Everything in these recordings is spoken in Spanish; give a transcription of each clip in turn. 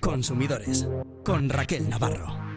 Consumidores con Raquel Navarro.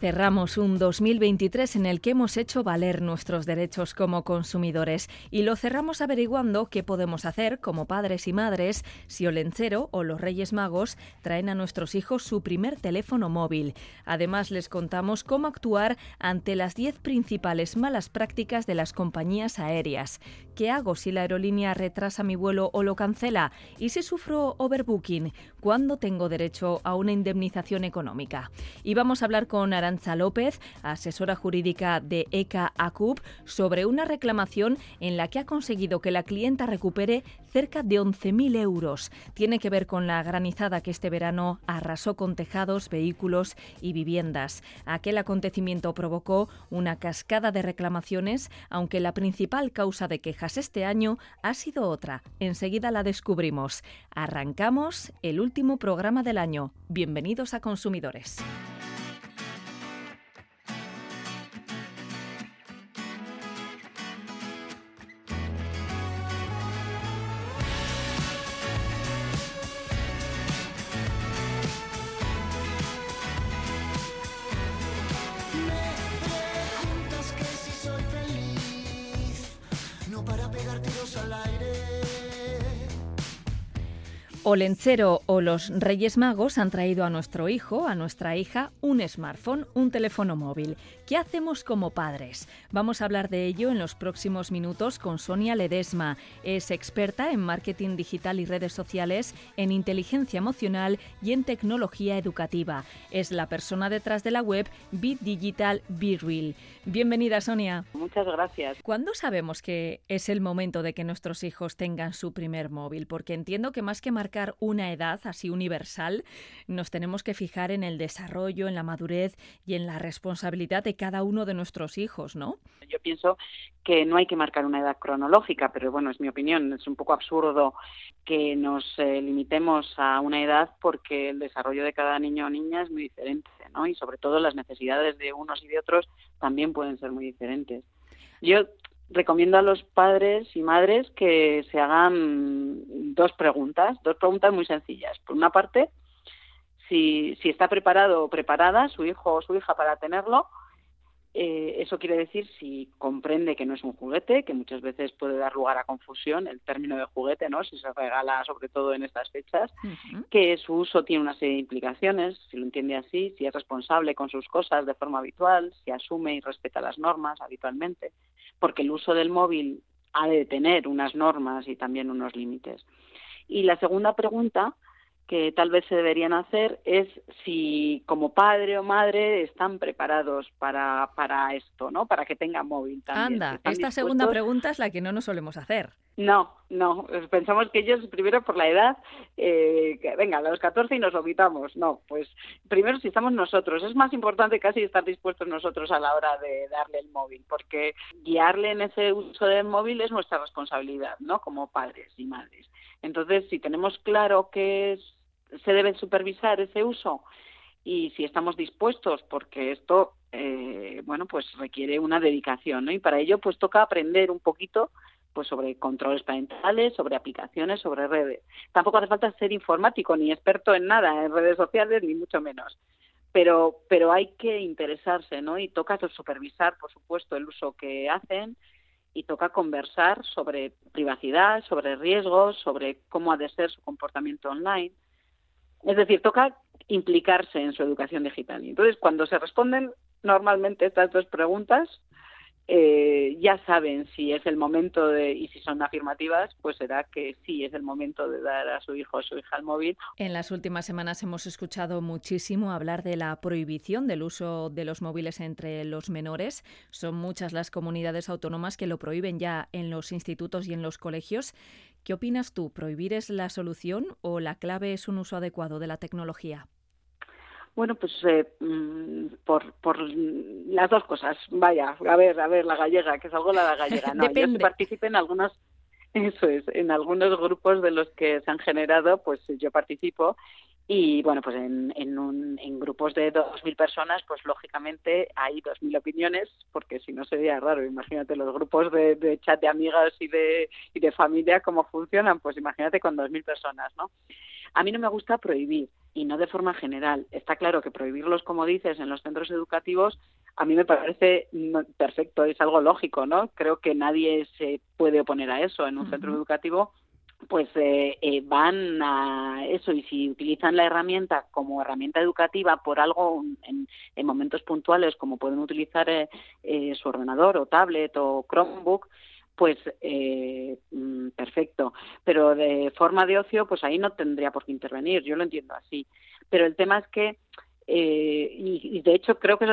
Cerramos un 2023 en el que hemos hecho valer nuestros derechos como consumidores y lo cerramos averiguando qué podemos hacer como padres y madres si Olencero o los Reyes Magos traen a nuestros hijos su primer teléfono móvil. Además les contamos cómo actuar ante las 10 principales malas prácticas de las compañías aéreas. ¿Qué hago si la aerolínea retrasa mi vuelo o lo cancela? ¿Y si sufro overbooking? ¿Cuándo tengo derecho a una indemnización económica? Y vamos a hablar con Aranza López, asesora jurídica de ECA ACUB, sobre una reclamación en la que ha conseguido que la clienta recupere cerca de 11.000 euros. Tiene que ver con la granizada que este verano arrasó con tejados, vehículos y viviendas. Aquel acontecimiento provocó una cascada de reclamaciones, aunque la principal causa de quejas este año ha sido otra. Enseguida la descubrimos. Arrancamos el último programa del año. Bienvenidos a Consumidores. Olencero o los Reyes Magos han traído a nuestro hijo, a nuestra hija, un smartphone, un teléfono móvil. ¿Qué hacemos como padres? Vamos a hablar de ello en los próximos minutos con Sonia Ledesma. Es experta en marketing digital y redes sociales, en inteligencia emocional y en tecnología educativa. Es la persona detrás de la web Be Digital Be Real. Bienvenida, Sonia. Muchas gracias. ¿Cuándo sabemos que es el momento de que nuestros hijos tengan su primer móvil? Porque entiendo que más que marcar una edad así universal, nos tenemos que fijar en el desarrollo, en la madurez y en la responsabilidad de cada uno de nuestros hijos, ¿no? Yo pienso que no hay que marcar una edad cronológica, pero bueno, es mi opinión. Es un poco absurdo que nos eh, limitemos a una edad porque el desarrollo de cada niño o niña es muy diferente, ¿no? Y sobre todo las necesidades de unos y de otros también pueden ser muy diferentes. Yo recomiendo a los padres y madres que se hagan dos preguntas, dos preguntas muy sencillas. Por una parte, si, si está preparado o preparada su hijo o su hija para tenerlo, eh, eso quiere decir si comprende que no es un juguete, que muchas veces puede dar lugar a confusión el término de juguete, ¿no? Si se regala sobre todo en estas fechas, que su uso tiene una serie de implicaciones, si lo entiende así, si es responsable con sus cosas de forma habitual, si asume y respeta las normas habitualmente, porque el uso del móvil ha de tener unas normas y también unos límites. Y la segunda pregunta que tal vez se deberían hacer es si como padre o madre están preparados para, para esto, ¿no? Para que tengan móvil también. Anda, esta segunda pregunta es la que no nos solemos hacer. No, no, pensamos que ellos primero por la edad, eh, que venga, a los 14 y nos lo quitamos. No, pues primero si estamos nosotros. Es más importante casi estar dispuestos nosotros a la hora de darle el móvil, porque guiarle en ese uso del móvil es nuestra responsabilidad, ¿no? Como padres y madres. Entonces, si tenemos claro que es se debe supervisar ese uso y si estamos dispuestos, porque esto, eh, bueno, pues requiere una dedicación, ¿no? Y para ello, pues toca aprender un poquito pues sobre controles parentales, sobre aplicaciones, sobre redes. Tampoco hace falta ser informático ni experto en nada, en redes sociales, ni mucho menos. Pero, pero hay que interesarse, ¿no? Y toca supervisar, por supuesto, el uso que hacen y toca conversar sobre privacidad, sobre riesgos, sobre cómo ha de ser su comportamiento online. Es decir, toca implicarse en su educación digital. Y entonces, cuando se responden normalmente estas dos preguntas, eh, ya saben si es el momento de, y si son afirmativas, pues será que sí es el momento de dar a su hijo o su hija el móvil. En las últimas semanas hemos escuchado muchísimo hablar de la prohibición del uso de los móviles entre los menores. Son muchas las comunidades autónomas que lo prohíben ya en los institutos y en los colegios. ¿Qué opinas tú? ¿Prohibir es la solución o la clave es un uso adecuado de la tecnología? Bueno, pues eh, mm, por, por las dos cosas. Vaya, a ver, a ver, la gallega, que salgo la gallega. No, yo participe en algunos Eso es, en algunos grupos de los que se han generado, pues yo participo y bueno, pues en, en, un, en grupos de 2.000 personas, pues lógicamente hay 2.000 opiniones, porque si no sería raro. Imagínate los grupos de, de chat de amigas y de, y de familia, cómo funcionan, pues imagínate con 2.000 personas, ¿no? A mí no me gusta prohibir y no de forma general. Está claro que prohibirlos, como dices, en los centros educativos a mí me parece perfecto, es algo lógico, ¿no? Creo que nadie se puede oponer a eso en un centro educativo pues eh, eh, van a eso y si utilizan la herramienta como herramienta educativa por algo en, en momentos puntuales como pueden utilizar eh, eh su ordenador o tablet o Chromebook pues eh, mm, perfecto. Pero de forma de ocio pues ahí no tendría por qué intervenir yo lo entiendo así. Pero el tema es que eh, y, de hecho creo que eso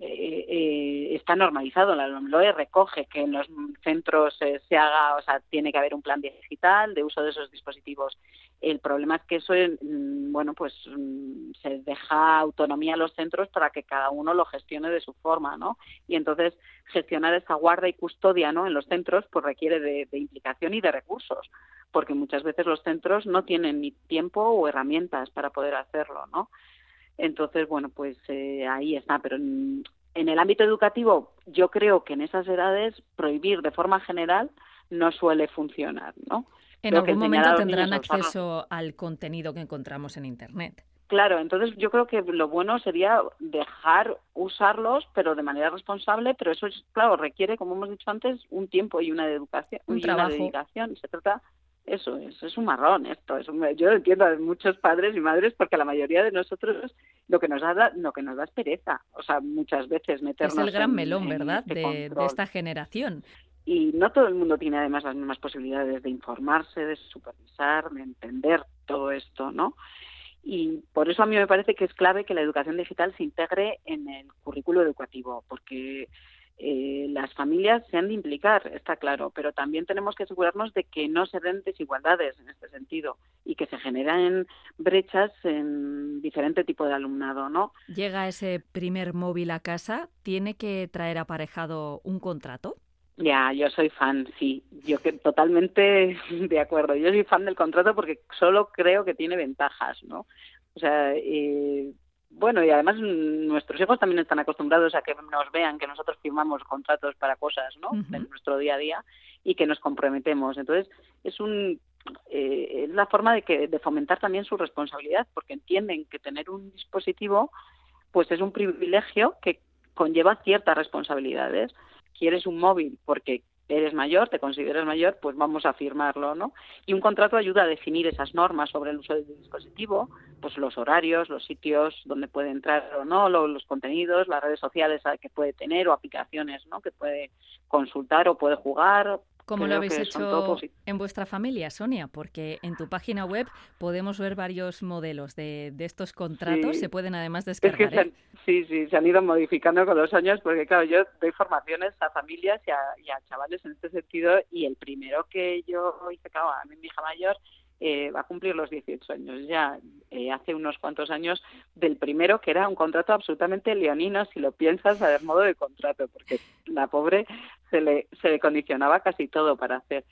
eh, eh, está normalizado, la LOE recoge que en los centros se haga, o sea, tiene que haber un plan digital de uso de esos dispositivos. El problema es que eso, mm, bueno, pues mm, se deja autonomía a los centros para que cada uno lo gestione de su forma, ¿no? Y entonces gestionar esa guarda y custodia, ¿no? En los centros, pues requiere de implicación y de recursos, porque muchas veces los centros no tienen ni tiempo o herramientas para poder hacerlo, ¿no? Entonces, bueno, pues eh, ahí está. Pero en, el ámbito educativo, yo creo que en esas edades prohibir de forma general no suele funcionar, ¿no? En algún momento tendrán acceso al contenido que encontramos en Internet. Claro, entonces yo creo que lo bueno sería dejar usarlos, pero de manera responsable, pero eso, es, claro, requiere, como hemos dicho antes, un tiempo y una educación, un y trabajo. una dedicación. Se trata eso es, es un marrón esto. Es yo lo entiendo a muchos padres y madres porque la mayoría de nosotros lo que nos da lo que nos da es pereza. O sea, muchas veces meternos Es el gran en- melón, ¿verdad? este De, de esta generación. Y no todo el mundo tiene además las mismas posibilidades de informarse, de supervisar, de entender todo esto, ¿no? Y por eso a mí me parece que es clave que la educación digital se integre en el currículo educativo, porque eh, las familias se han de implicar, está claro, pero también tenemos que asegurarnos de que no se den desigualdades en este sentido y que se generen brechas en diferente tipo de alumnado, ¿no? Llega ese primer móvil a casa, ¿tiene que traer aparejado un contrato? Ya, yo soy fan, sí. Yo que totalmente de acuerdo. Yo soy fan del contrato porque solo creo que tiene ventajas, ¿no? O sea, eh, bueno, y además nuestros hijos también están acostumbrados a que nos vean que nosotros firmamos contratos para cosas, ¿no? En nuestro día a día y que nos comprometemos. Entonces, es un eh, es la forma de que de fomentar también su responsabilidad porque entienden que tener un dispositivo pues es un privilegio que conlleva ciertas responsabilidades. Quieres un móvil porque eres mayor, te consideras mayor, pues vamos a firmarlo, ¿no? Y un contrato ayuda a definir esas normas sobre el uso del dispositivo, pues los horarios, los sitios donde puede entrar o no, lo- los contenidos, las redes sociales que puede tener o aplicaciones, ¿no? Que puede consultar o puede jugar. ¿Cómo lo habéis que hecho en vuestra familia, Sonia? Porque en tu página web podemos ver varios modelos de, de estos contratos. Sí. Se pueden además Es que descargar. se han, ¿eh? sí, sí, se han ido modificando con los años porque, claro, yo doy formaciones a familias y a, y a chavales en este sentido y el primero que yo hice, claro, a mí mi hija mayor eh, va a cumplir los 18 años ya, eh, hace unos cuantos años, del primero que era un contrato absolutamente leonino, si lo piensas, a ver, modo de contrato, porque la pobre se le, se le condicionaba casi todo para hacer.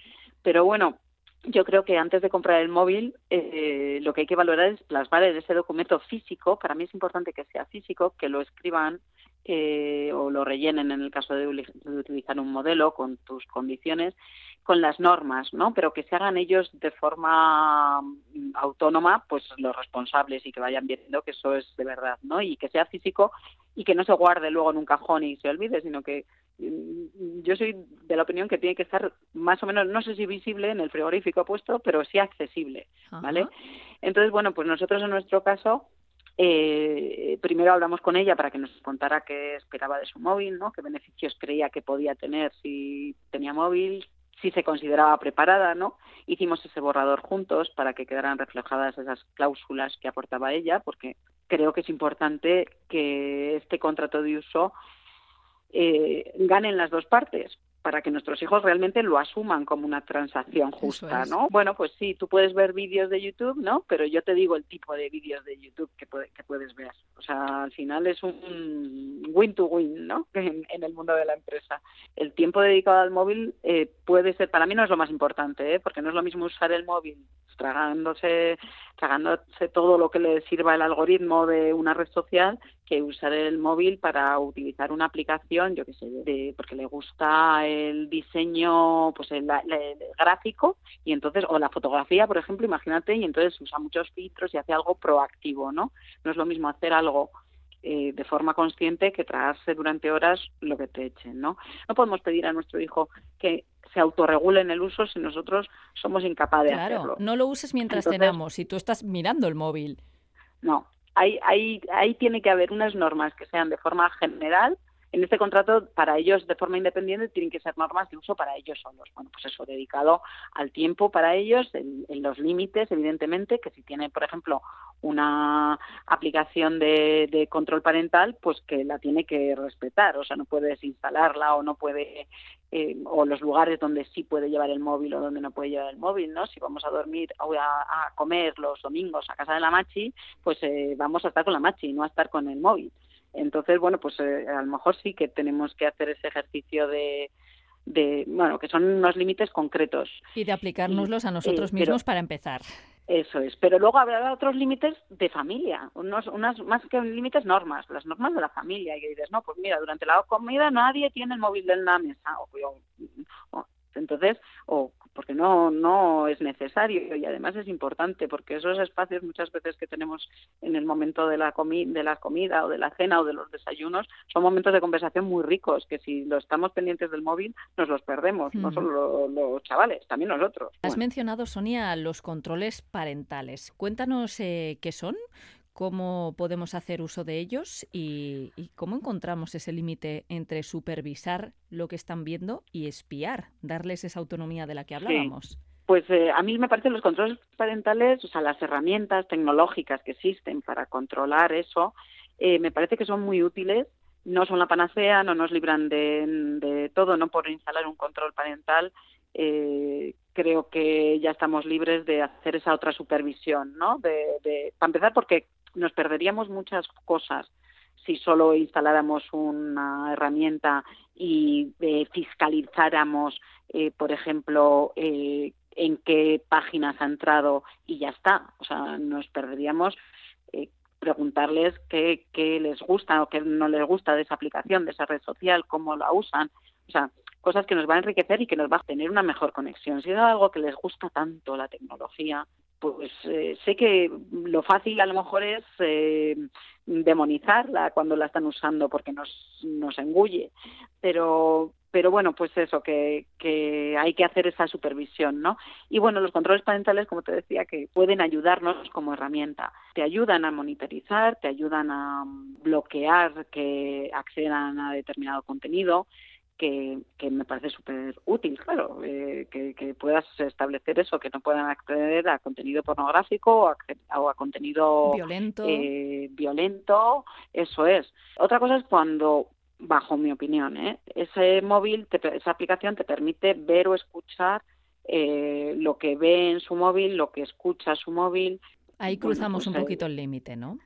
Pero bueno, yo creo que antes de comprar el móvil, eh, lo que hay que valorar es plasmar en ese documento físico. Para mí es importante que sea físico, que lo escriban eh, o lo rellenen en el caso de, de utilizar un modelo con tus condiciones, con las normas, ¿no? Pero que se hagan ellos de forma mm, autónoma, pues los responsables y que vayan viendo que eso es de verdad, ¿no? Y que sea físico y que no se guarde luego en un cajón y se olvide, sino que yo soy de la opinión que tiene que estar más o menos, no sé si visible en el frigorífico puesto, pero sí accesible, ¿vale? Ajá. Entonces, bueno, pues nosotros en nuestro caso, eh, primero hablamos con ella para que nos contara qué esperaba de su móvil, ¿no? Qué beneficios creía que podía tener si tenía móvil, si se consideraba preparada, ¿no? Hicimos ese borrador juntos para que quedaran reflejadas esas cláusulas que aportaba ella, porque creo que es importante que este contrato de uso eh, ganen las dos partes, para que nuestros hijos realmente lo asuman como una transacción justa, ¿no? Bueno, pues sí, tú puedes ver vídeos de YouTube, ¿no? Pero yo te digo el tipo de vídeos de YouTube que, que puedes ver. O sea, al final es un win to win, ¿no? En, en el mundo de la empresa. El tiempo dedicado al móvil eh, puede ser, para mí no es lo más importante, ¿eh? Porque no es lo mismo usar el móvil tragándose, tragándose todo lo que le sirva el algoritmo de una red social que usar el móvil para utilizar una aplicación, yo qué sé, de, porque le gusta el diseño, pues el, gráfico y entonces o la fotografía, por ejemplo, imagínate y entonces usa muchos filtros y hace algo proactivo, ¿no? No es lo mismo hacer algo eh, de forma consciente que tragarse durante horas lo que te echen, ¿no? No podemos pedir a nuestro hijo que se autorregule en el uso si nosotros somos incapaces de hacerlo. no lo uses mientras cenamos, si tú estás mirando el móvil. No, ahí, ahí, tiene que haber unas normas que sean de forma general en este contrato, para ellos de forma independiente, tienen que ser normas de uso para ellos solos. Bueno, pues eso, dedicado al tiempo para ellos, en, los límites, evidentemente, que si tiene, por ejemplo, una aplicación de, control parental, pues que la tiene que respetar. O sea, no puedes instalarla o no puede, eh, o los lugares donde sí puede llevar el móvil o donde no puede llevar el móvil, ¿no? Si vamos a dormir o a, comer los domingos a casa de la machi, pues eh, vamos a estar con la machi, no a estar con el móvil. Entonces, bueno, pues eh, a lo mejor sí que tenemos que hacer ese ejercicio de, de bueno, que son unos límites concretos. Y de aplicárnoslos a nosotros mismos para empezar. Eso es, pero luego habrá otros límites de familia, unos, unas más que límites normas, las normas de la familia. Y dices, no, pues mira, durante la comida nadie tiene el móvil de la mesa. o, entonces, o porque no, no es necesario y además es importante porque esos espacios muchas veces que tenemos en el momento de la, de la comida o de la cena o de los desayunos son momentos de conversación muy ricos que si lo estamos pendientes del móvil nos los perdemos, no solo los, chavales, también nosotros. Has mencionado, Sonia, los controles parentales. Cuéntanos eh, qué son, cómo podemos hacer uso de ellos y, cómo encontramos ese límite entre supervisar lo que están viendo y espiar, darles esa autonomía de la que hablábamos. Pues eh, a mí me parecen los controles parentales, o sea, las herramientas tecnológicas que existen para controlar eso, eh, me parece que son muy útiles. No son la panacea, no nos libran de, todo, no por instalar un control parental. Eh, creo que ya estamos libres de hacer esa otra supervisión, ¿no? de, para empezar, porque nos perderíamos muchas cosas si solo instaláramos una herramienta y eh, fiscalizáramos, eh, por ejemplo, eh, en qué páginas ha entrado y ya está. O sea, nos perderíamos preguntarles qué, qué, les gusta o qué no les gusta de esa aplicación, de esa red social, cómo la usan. O sea, cosas que nos van a enriquecer y que nos va a tener una mejor conexión. Si es algo que les gusta tanto la tecnología, pues eh, sé que lo fácil a lo mejor es eh, demonizarla cuando la están usando porque nos, nos engulle, pero pero bueno, pues eso, que, que hay que hacer esa supervisión, ¿no? Y bueno, los controles parentales, como te decía, que pueden ayudarnos como herramienta. Te ayudan a monitorizar, te ayudan a bloquear que accedan a determinado contenido, que, me parece súper útil, claro, eh, que, puedas establecer eso, que no puedan acceder a contenido pornográfico o a, contenido violento. Eh, violento, eso es. Otra cosa es cuando, bajo mi opinión, ¿eh? ese móvil, esa aplicación te permite ver o escuchar lo que ve en su móvil, lo que escucha su móvil. Ahí cruzamos un pues, poquito el límite, ¿no?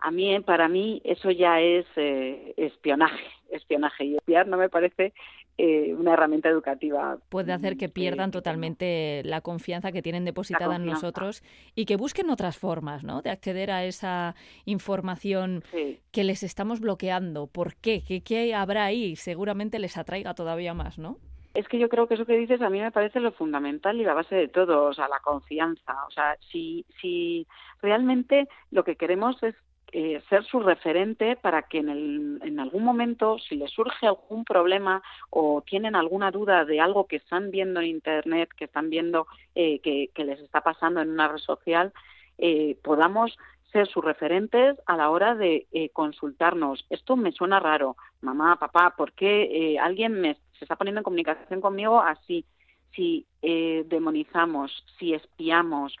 A mí, para mí, eso ya es eh, espionaje, espionaje. Y espiar no me parece eh, una herramienta educativa. Puede hacer que pierdan totalmente la confianza que tienen depositada en nosotros y que busquen otras formas ¿no? de acceder a esa información que les estamos bloqueando. ¿Por qué? qué? ¿Qué habrá ahí? Seguramente les atraiga todavía más, ¿no? Es que yo creo que eso que dices a mí me parece lo fundamental y la base de todo, o sea, la confianza. O sea, si, si realmente lo que queremos es eh, ser su referente para que en, el, en algún momento, si les surge algún problema o tienen alguna duda de algo que están viendo en Internet, que están viendo eh, que, les está pasando en una red social, eh, podamos ser sus referentes a la hora de consultarnos. Esto me suena raro, mamá, papá, ¿por qué alguien me, se está poniendo en comunicación conmigo así? Si demonizamos, si espiamos,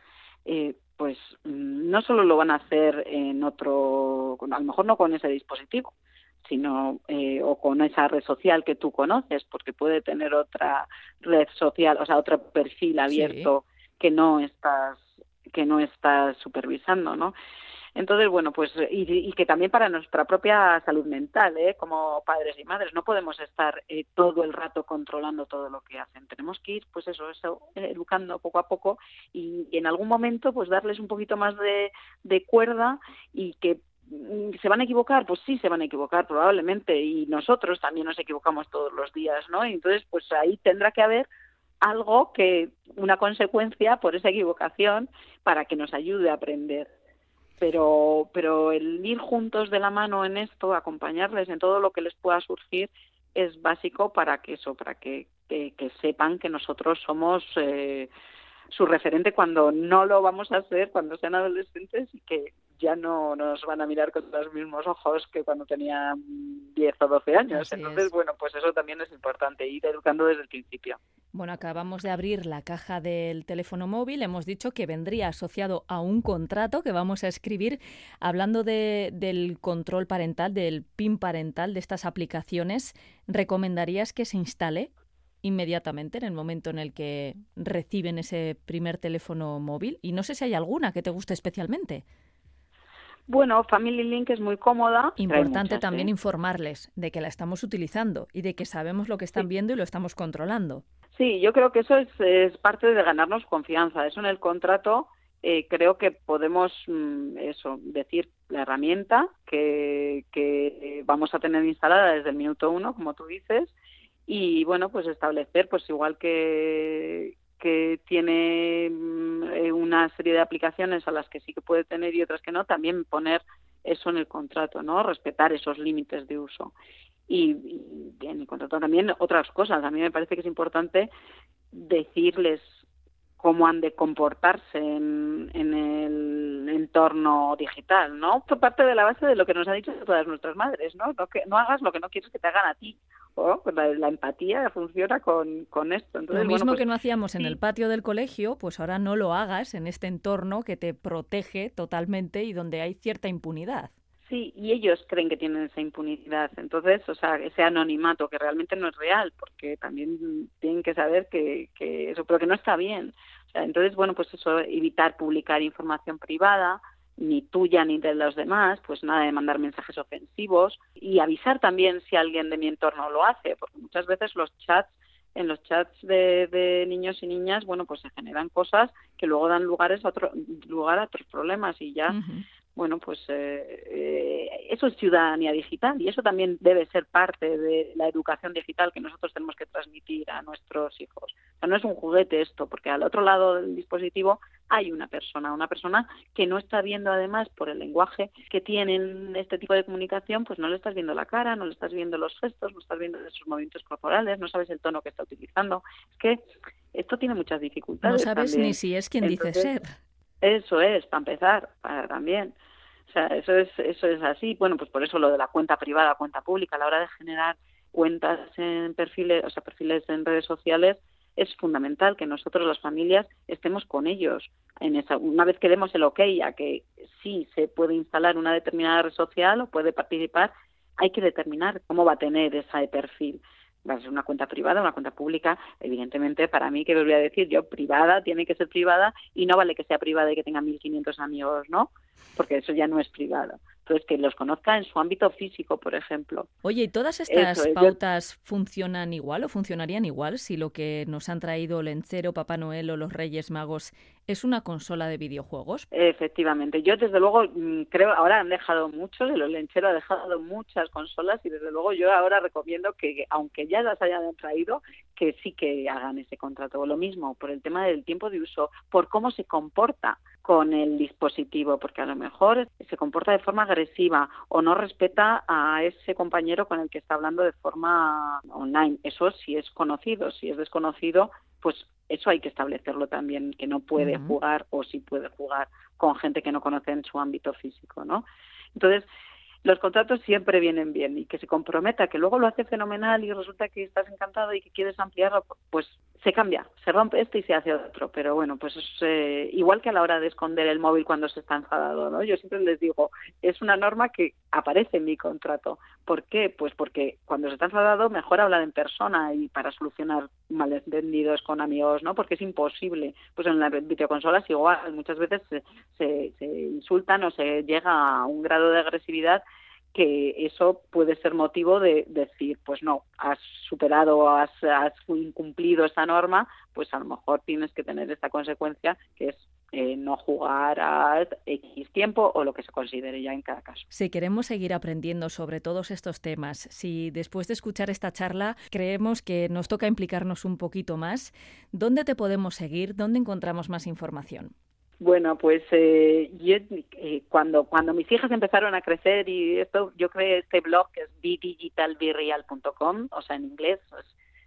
pues mm, no solo lo van a hacer en otro, a lo mejor no con ese dispositivo, sino eh, o con esa red social que tú conoces, porque puede tener otra red social, o sea, otro perfil abierto que no estás que no estás supervisando, ¿no? Entonces, bueno, pues y, que también para nuestra propia salud mental, ¿eh? como padres y madres, no podemos estar eh, todo el rato controlando todo lo que hacen. Tenemos que ir, pues eso, eso educando poco a poco y, en algún momento, pues darles un poquito más de, de cuerda y que mm, se van a equivocar, pues sí se van a equivocar probablemente y nosotros también nos equivocamos todos los días, ¿no? Entonces, pues ahí tendrá que haber algo que una consecuencia por esa equivocación para que nos ayude a aprender pero, pero el ir juntos de la mano en esto, acompañarles en todo lo que les pueda surgir, es básico para que eso, para que, que, sepan que nosotros somos eh, su referente cuando no lo vamos a ser cuando sean adolescentes y que ya no nos van a mirar con los mismos ojos que cuando tenían 10 o 12 años. Entonces, bueno, pues eso también es importante, ir educando desde el principio. Bueno, acabamos de abrir la caja del teléfono móvil. Hemos dicho que vendría asociado a un contrato que vamos a escribir hablando de, del control parental, del PIN parental de estas aplicaciones. ¿Recomendarías que se instale? inmediatamente en el momento en el que reciben ese primer teléfono móvil? Y no sé si hay alguna que te guste especialmente. Bueno, Family Link es muy cómoda. Importante también informarles de que la estamos utilizando y de que sabemos lo que están viendo y lo estamos controlando. Sí, yo creo que eso es, parte de ganarnos confianza. Eso en el contrato eh, creo que podemos mm, eso decir la herramienta que, que vamos a tener instalada desde el minuto uno, como tú dices, y bueno, pues establecer, pues igual que, que tiene mm, eh, una serie de aplicaciones a las que sí que puede tener y otras que no, también poner eso en el contrato, ¿no? Respetar esos límites de uso. Y, en el contrato también otras cosas. A mí me parece que es importante decirles cómo han de comportarse en, el entorno digital, ¿no? Por parte de la base de lo que nos han dicho todas nuestras madres, ¿no? No, que, no hagas lo que no quieres que te hagan a ti. ¿O? Pues la, empatía funciona con, con esto. lo mismo pues que no hacíamos en el patio del colegio, pues ahora no lo hagas en este entorno que te protege totalmente y donde hay cierta impunidad. Sí, y ellos creen que tienen esa impunidad. Entonces, o sea, ese anonimato que realmente no es real, porque también tienen que saber que, que eso, pero que no está bien entonces, bueno, pues eso, evitar publicar información privada, ni tuya ni de los demás, pues nada de mandar mensajes ofensivos y avisar también si alguien de mi entorno lo hace, porque muchas veces los chats en los chats de, niños y niñas, bueno, pues se generan cosas que luego dan lugares a otro, lugar a otros problemas y ya bueno, pues eh, eh, eso es ciudadanía digital y eso también debe ser parte de la educación digital que nosotros tenemos que transmitir a nuestros hijos. O sea, no es un juguete esto, porque al otro lado del dispositivo hay una persona, una persona que no está viendo además por el lenguaje que tienen este tipo de comunicación, pues no le estás viendo la cara, no le estás viendo los gestos, no estás viendo sus movimientos corporales, no sabes el tono que está utilizando. Es que esto tiene muchas dificultades. No sabes ni si es quien dice ser. Eso es, para empezar, para también. O sea, eso es, eso es así. Bueno, pues por eso lo de la cuenta privada, cuenta pública, a la hora de generar cuentas en perfiles, o sea, perfiles en redes sociales, es fundamental que nosotros, las familias, estemos con ellos. En esa, una vez que demos el ok a que sí se puede instalar una determinada red social o puede participar, hay que determinar cómo va a tener ese perfil va a ser una cuenta privada, una cuenta pública, evidentemente para mí, que voy a decir yo, privada, tiene que ser privada y no vale que sea privada y que tenga 1.500 amigos, ¿no? Porque eso ya no es privado. Entonces, que los conozca en su ámbito físico, por ejemplo. Oye, ¿y todas estas pautas funcionan igual o funcionarían igual si lo que nos han traído Lencero, Papá Noel o los Reyes Magos es una consola de videojuegos? Efectivamente. Yo, desde luego, mm, creo, ahora han dejado los Lencero ha dejado muchas consolas y, desde luego, yo ahora recomiendo que, aunque ya las hayan traído, que sí que hagan ese contrato. O lo mismo, por el tema del tiempo de uso, por cómo se comporta con el dispositivo, porque a lo mejor se comporta de forma agresiva o no respeta a ese compañero con el que está hablando de forma online. Eso sí es conocido, si es desconocido, pues eso hay que establecerlo también, que no puede jugar o sí puede jugar con gente que no conoce en su ámbito físico, ¿no? Entonces, los contratos siempre vienen bien y que se comprometa, que luego lo hace fenomenal y resulta que estás encantado y que quieres ampliarlo, pues se cambia, se rompe esto y se hace otro. Pero bueno, pues es eh, igual que a la hora de esconder el móvil cuando se está enfadado, ¿no? Yo siempre les digo, es una norma que aparece en mi contrato. ¿Por qué? Pues porque cuando se está enfadado mejor hablar en persona y para solucionar malentendidos con amigos, ¿no? Porque es imposible. Pues en las videoconsolas igual, muchas veces se, se, se insultan o se llega a un grado de agresividad que eso puede ser motivo de decir, pues no, has superado, has, has incumplido esta norma, pues a lo mejor tienes que tener esta consecuencia que es eh, no jugar a X tiempo o lo que se considere ya en cada caso. Si queremos seguir aprendiendo sobre todos estos temas, si después de escuchar esta charla creemos que nos toca implicarnos un poquito más, ¿dónde te podemos seguir? ¿Dónde encontramos más información? Bueno, pues eh, yo, eh, cuando cuando mis hijas empezaron a crecer y esto, yo creé este blog que es bdigitalbirreal.com, o sea, en inglés,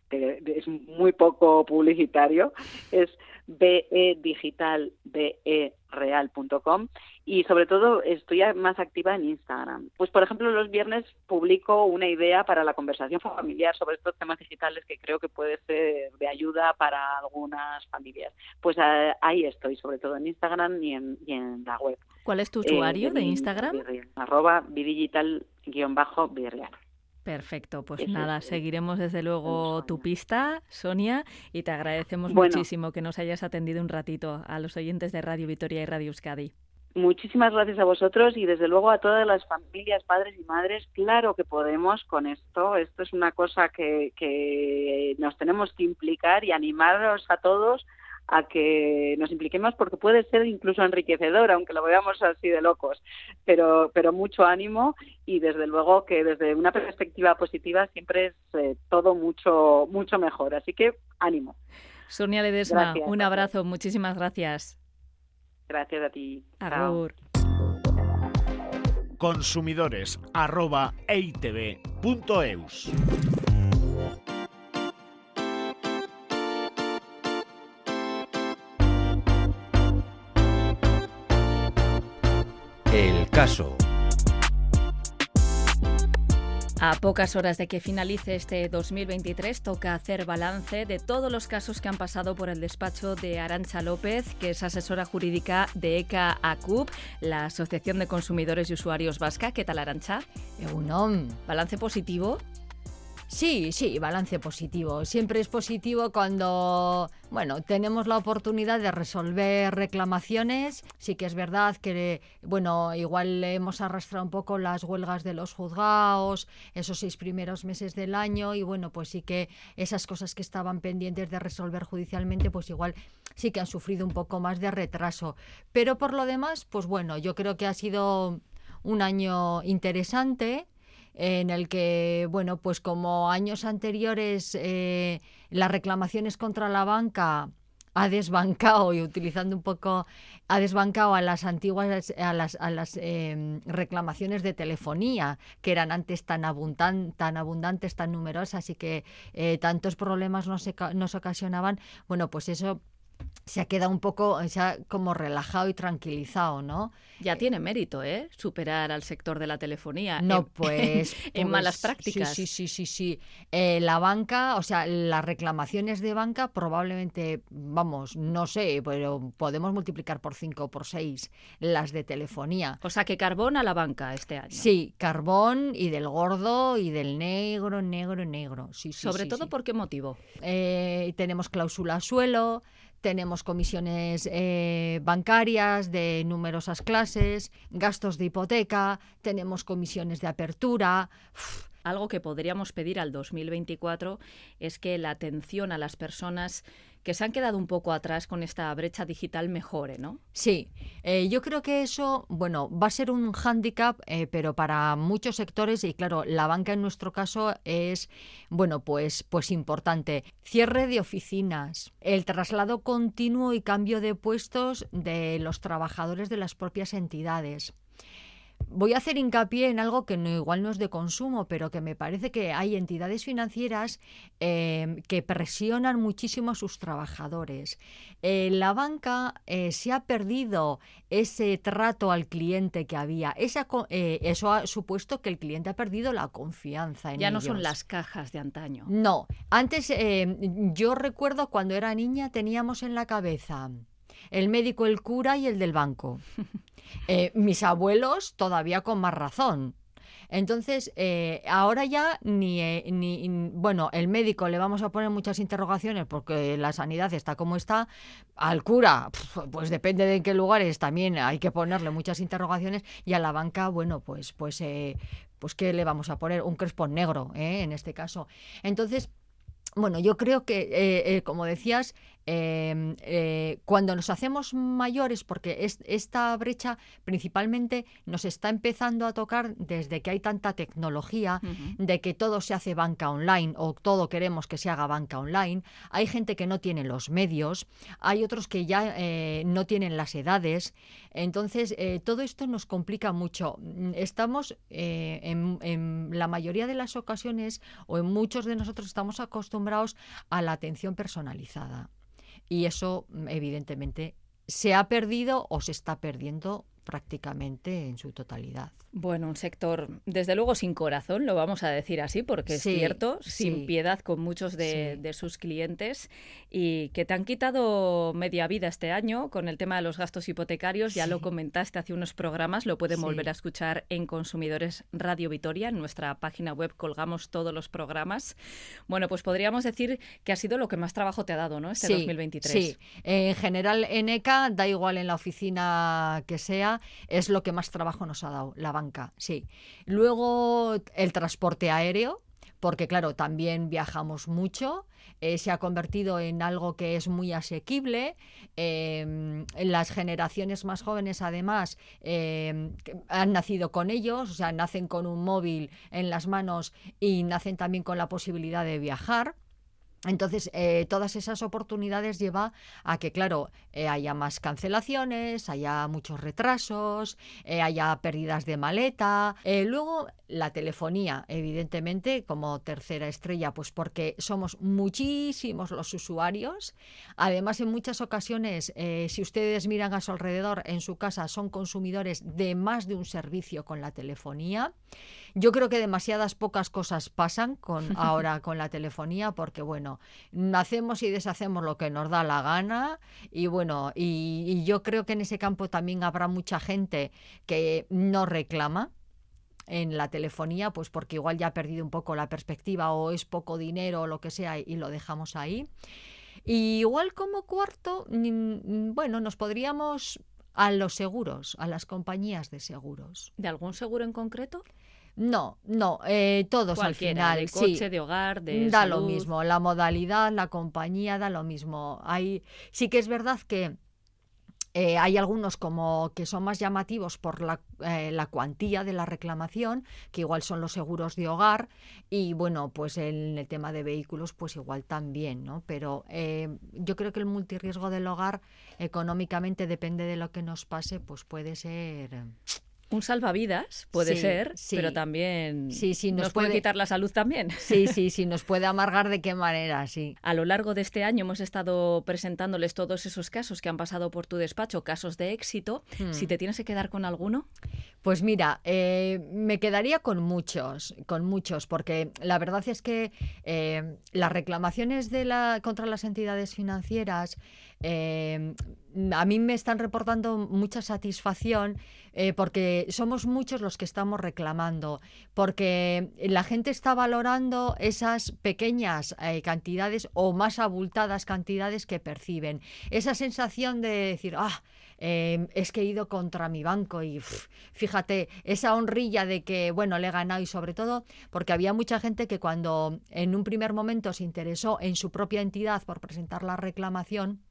es, es muy poco publicitario, es bedigitalbereal.com y sobre todo estoy más activa en Instagram. Pues por ejemplo los viernes publico una idea para la conversación familiar sobre estos temas digitales que creo que puede ser de ayuda para algunas familias. Pues eh, ahí estoy, sobre todo en Instagram y en, la web. ¿Cuál es tu usuario de Instagram? arroba bidigital-virreal. Perfecto, pues nada, seguiremos desde luego tu pista, Sonia, y te agradecemos muchísimo que nos hayas atendido un ratito a los oyentes de Radio Vitoria y Radio Euskadi. Muchísimas gracias a vosotros y desde luego a todas las familias, padres y madres. Claro que podemos con esto. Esto es una cosa que, que nos tenemos que implicar y animaros a todos a que nos impliquemos porque puede ser incluso enriquecedor, aunque lo veamos así de locos, pero, pero mucho ánimo y desde luego que desde una perspectiva positiva siempre es eh, todo mucho, mucho mejor. Así que ánimo. Sonia Ledesma, un abrazo, muchísimas gracias. Gracias a ti. Agur. Consumidores arroba caso. A pocas horas de que finalice este 2023, toca hacer balance de todos los casos que han pasado por el despacho de Arancha López, que es asesora jurídica de ECA ACUP, la Asociación de Consumidores y Usuarios Vasca. ¿Qué tal, Arancha? Unón. ¿Balance positivo? Sí, sí, balance positivo. Siempre es positivo cuando, bueno, tenemos la oportunidad de resolver reclamaciones. Sí que es verdad que, bueno, igual hemos arrastrado un poco las huelgas de los juzgados, esos seis primeros meses del año, y bueno, pues sí que esas cosas que estaban pendientes de resolver judicialmente, pues igual sí que han sufrido un poco más de retraso. Pero por lo demás, pues bueno, yo creo que ha sido un año interesante en el que, bueno, pues como años anteriores eh, las reclamaciones contra la banca ha desbancado y utilizando un poco ha desbancado a las antiguas a las, a las em, reclamaciones de telefonía que eran antes tan abundan, tan abundantes tan numerosas y que eh, tantos problemas nos, nos ocasionaban bueno pues eso se ha quedado un poco, se ha como relajado y tranquilizado, ¿no? Ya tiene mérito, ¿eh? Superar al sector de la telefonía. No, pues... en malas pues, prácticas. Sí, sí, sí, sí. sí. Eh, la banca, o sea, las reclamaciones de banca probablemente, vamos, no sé, pero podemos multiplicar por cinco o por seis las de telefonía. O sea, que carbón a la banca este año. Sí, carbón y del gordo y del negro, negro, negro. Sí, sí, Sobre todo, ¿por qué motivo? Eh, tenemos cláusula suelo, tenemos comisiones eh, bancarias de numerosas clases, gastos de hipoteca, tenemos comisiones de apertura. Algo que podríamos pedir al 2024 es que la atención a las personas que se han quedado un poco atrás con esta brecha digital mejore, ¿no? Sí, eh, yo creo que eso, bueno, va a ser un hándicap, eh, pero para muchos sectores y claro, la banca en nuestro caso es, bueno, pues, pues importante. Cierre de oficinas, el traslado continuo y cambio de puestos de los trabajadores de las propias entidades voy a hacer hincapié en algo que no, igual no es de consumo, pero que me parece que hay entidades financieras eh, que presionan muchísimo a sus trabajadores. Eh, la banca eh, se ha perdido ese trato al cliente que había. Esa, eso ha supuesto que el cliente ha perdido la confianza en Ya no son las cajas de antaño. No. Antes, yo recuerdo cuando era niña teníamos en la cabeza el médico, el cura y el del banco. Eh, mis abuelos todavía con más razón. Entonces, eh, ahora ya ni, eh, ni, bueno, el médico le vamos a poner muchas interrogaciones porque la sanidad está como está. Al cura, pues depende de en qué lugares también hay que ponerle muchas interrogaciones. Y a la banca, bueno, pues, pues, pues ¿qué le vamos a poner? Un crespón negro, en este caso. Entonces, bueno, yo creo que, como decías, Em, eh, cuando nos hacemos mayores, porque esta brecha principalmente nos está empezando a tocar desde que hay tanta tecnología, de que todo se hace banca online o todo queremos que se haga banca online, hay gente que no tiene los medios, hay otros que ya eh, no tienen las edades, entonces eh, todo esto nos complica mucho. Estamos en, en la mayoría de las ocasiones o en muchos de nosotros estamos acostumbrados a la atención personalizada y eso mm, evidentemente se ha perdido o se está perdiendo prácticamente en su totalidad. Bueno, un sector, desde luego, sin corazón, lo vamos a decir así, porque es cierto, sin piedad con muchos de, sus clientes y que te han quitado media vida este año con el tema de los gastos hipotecarios. Ya lo comentaste hace unos programas, lo pueden volver a escuchar en Consumidores Radio Vitoria. En nuestra página web colgamos todos los programas. Bueno, pues podríamos decir que ha sido lo que más trabajo te ha dado, ¿no? Este 2023. Sí, en general en ECA, da igual en la oficina que sea, es lo que más trabajo nos ha dado, la banca, sí. Luego el transporte aéreo, porque claro, también viajamos mucho, eh, se ha convertido en algo que es muy asequible. Em, las generaciones más jóvenes, además, em, han nacido con ellos, o sea, nacen con un móvil en las manos y nacen también con la posibilidad de viajar. Entonces, eh, todas esas oportunidades lleva a que, claro, eh, haya más cancelaciones, haya muchos retrasos, eh, haya pérdidas de maleta. luego, la telefonía, evidentemente, como tercera estrella, pues porque somos muchísimos los usuarios. Además, en muchas ocasiones, si ustedes miran a su alrededor, en su casa son consumidores de más de un servicio con la telefonía. Yo creo que demasiadas pocas cosas pasan con ahora con la telefonía porque bueno, hacemos y deshacemos lo que nos da la gana y bueno, y, yo creo que en ese campo también habrá mucha gente que no reclama en la telefonía, pues porque igual ya ha perdido un poco la perspectiva o es poco dinero o lo que sea y lo dejamos ahí. Y igual como cuarto, mm, bueno, nos podríamos a los seguros, a las compañías de seguros. ¿De algún seguro en concreto? No, no, eh, todos al final. De coche, de hogar, de. Da lo mismo. La modalidad, la compañía, da lo mismo. Hay, sí que es verdad que. Eh, hay algunos como que son más llamativos por la, eh, la, cuantía de la reclamación, que igual son los seguros de hogar, y bueno, pues en el tema de vehículos, pues igual también, ¿no? Pero yo creo que el multirriesgo del hogar, económicamente, depende de lo que nos pase, pues puede ser un salvavidas puede ser, pero también sí, sí, nos, puede... quitar la salud también. Sí, sí, sí, nos puede amargar de qué manera, sí. A lo largo de este año hemos estado presentándoles todos esos casos que han pasado por tu despacho, casos de éxito. Hmm. Si te tienes que quedar con alguno. Pues mira, eh, me quedaría con muchos, con muchos, porque la verdad es que eh, las reclamaciones contra las entidades financieras eh, a mí me están reportando mucha satisfacción porque somos muchos los que estamos reclamando, porque la gente está valorando esas pequeñas cantidades o más abultadas cantidades que perciben. Esa sensación de decir, ah, em, es que he ido contra mi banco y fíjate, esa honrilla de que, bueno, le he ganado y sobre todo porque había mucha gente que cuando en un primer momento se interesó en su propia entidad por presentar la reclamación,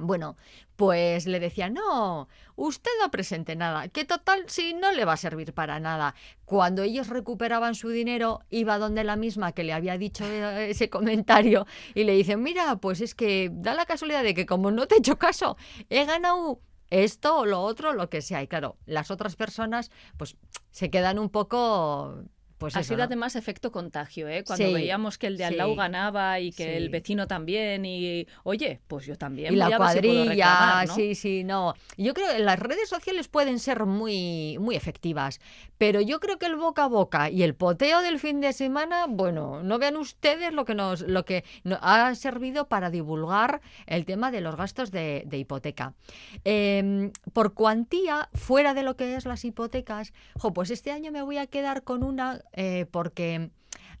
bueno, pues le decía, no, usted no presente nada, que total, si no le va a servir para nada. Cuando ellos recuperaban su dinero, iba donde la misma que le había dicho eh, ese comentario y le dicen, mira, pues es que da la casualidad de que como no te he hecho caso, he ganado esto o lo otro, lo que sea. Y claro, las otras personas pues se quedan un poco pues ha eso, sido ¿no? además efecto contagio, ¿eh? Cuando Sí, veíamos que el de al sí, lado ganaba y que sí. el vecino también y, oye, pues yo también y voy la a ver si puedo cuadrilla, reclamar, ¿no? sí, sí, no. Yo creo que las redes sociales pueden ser muy, muy efectivas, pero yo creo que el boca a boca y el poteo del fin de semana, bueno, no vean ustedes lo que nos, lo que ha servido para divulgar el tema de los gastos de, de hipoteca. Em, por cuantía, fuera de lo que es las hipotecas, jo, pues este año me voy a quedar con una eh, porque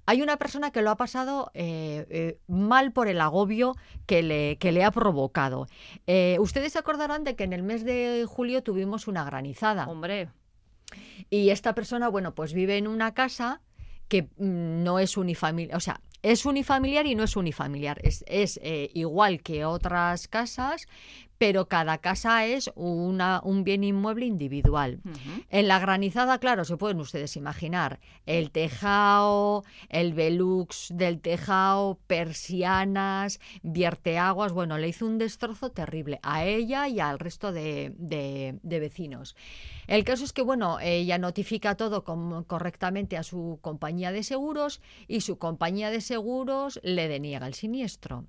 hay una persona que lo ha pasado eh, eh, mal por el agobio que le, que le ha provocado. Eh, ustedes se acordarán de que en el mes de julio tuvimos una granizada. Hombre, Y esta persona, bueno, pues vive en una casa que mm, no es unifamiliar, o sea, es unifamiliar y no es unifamiliar. Es, es, eh, igual que otras casas, pero cada casa es una, un bien inmueble individual. En la granizada, claro, se pueden ustedes imaginar el tejado, el velux del tejado, persianas, vierteaguas. Bueno, le hizo un destrozo terrible a ella y al resto de, de- de vecinos. El caso es que, bueno, ella notifica todo correctamente a su compañía de seguros y su compañía de seguros le deniega el siniestro.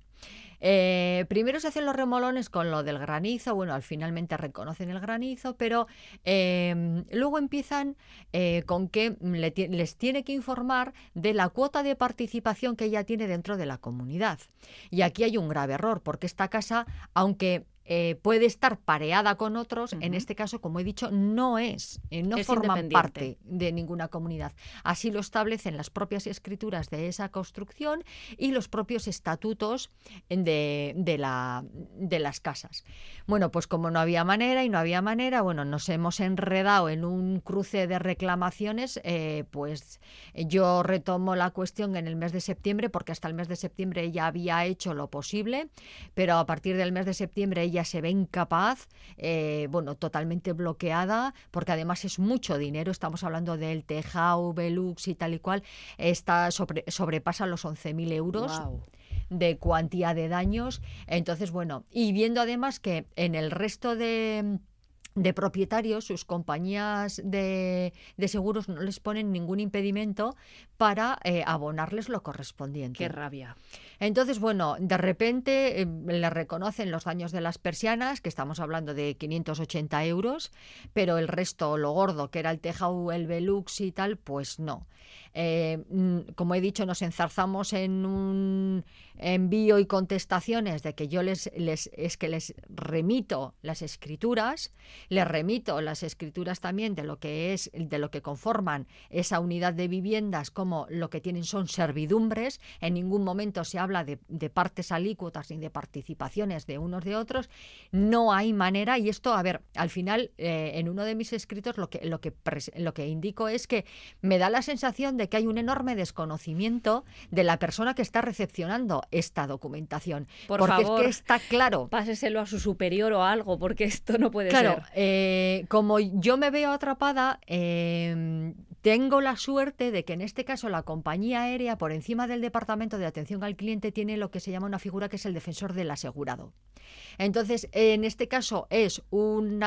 Eh, primero se hacen los remolones con lo del granizo, bueno, al finalmente reconocen el granizo, pero eh, luego empiezan eh, con que les tiene que informar de la cuota de participación que ella tiene dentro de la comunidad. Y aquí hay un grave error, porque esta casa, aunque eh, puede estar pareada con otros, en este caso, como he dicho, no es, eh, no Es forman parte de ninguna comunidad. Así lo establecen las propias escrituras de esa construcción y los propios estatutos de, de la, de las casas. Bueno, pues como no había manera y no había manera, bueno, nos hemos enredado en un cruce de reclamaciones, eh, pues yo retomo la cuestión en el mes de septiembre, porque hasta el mes de septiembre ella había hecho lo posible, pero a partir del mes de septiembre ella se ve incapaz, eh, bueno, totalmente bloqueada, porque además es mucho dinero, estamos hablando del Tejao, Velux y tal y cual, está sobre, sobrepasa los 11.000 euros de cuantía de daños. Entonces, bueno, y viendo además que en el resto de de propietarios, sus compañías de, de seguros no les ponen ningún impedimento para eh, abonarles lo correspondiente. Qué rabia. Entonces, bueno, de repente eh, le reconocen los daños de las persianas, que estamos hablando de 580 euros, pero el resto, lo gordo, que era el tejado, el velux y tal, pues no. Eh, mm, como he dicho, nos enzarzamos en un envío y contestaciones de que yo les, les es que les remito las escrituras, les remito las escrituras también de lo que es de lo que conforman esa unidad de viviendas como lo que tienen son servidumbres en ningún momento se habla de, de partes alícuotas ni de participaciones de unos de otros no hay manera y esto a ver al final eh, en uno de mis escritos lo que lo que lo que indico es que me da la sensación de que hay un enorme desconocimiento de la persona que está recepcionando esta documentación Por porque favor. es que está claro Páseselo a su superior o algo, porque esto no puede Claro, ser. Eh, como yo me veo atrapada, eh, tengo la suerte de que en este caso la compañía aérea, por encima del departamento de atención al cliente, tiene lo que se llama una figura que es el defensor del asegurado. Entonces, en este caso es un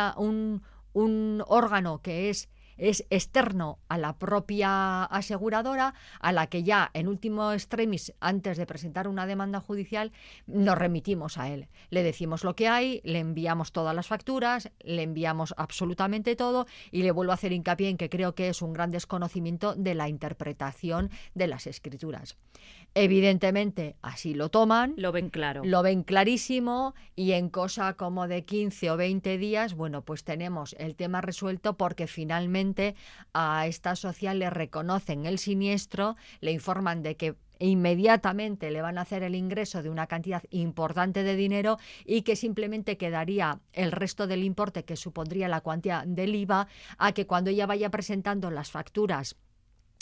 órgano que es es externo a la propia aseguradora, a la que ya en último extremis, antes de presentar una demanda judicial, nos remitimos a él. Le decimos lo que hay, le enviamos todas las facturas, le enviamos absolutamente todo y le vuelvo a hacer hincapié en que creo que es un gran desconocimiento de la interpretación de las escrituras. Evidentemente, así lo toman. Lo ven claro. Lo ven clarísimo y en cosa como de 15 o 20 días, bueno, pues tenemos el tema resuelto porque finalmente a esta social le reconocen el siniestro, le informan de que inmediatamente le van a hacer el ingreso de una cantidad importante de dinero y que simplemente quedaría el resto del importe que supondría la cuantía del IVA a que cuando ella vaya presentando las facturas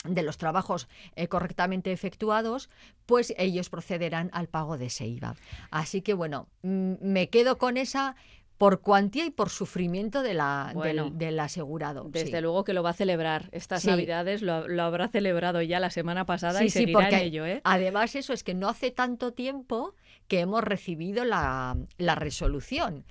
de los trabajos eh, correctamente efectuados, pues ellos procederán al pago de ese IVA. Así que bueno, mm, me quedo con esa por cuantía y por sufrimiento de la, del- Bueno, del, asegurado. Desde sí. luego que lo va a celebrar. Estas Sí. Navidades lo, lo habrá celebrado ya la semana pasada Sí, y seguirá en ello, ¿eh? además eso es que no hace tanto tiempo que hemos recibido la, la resolución.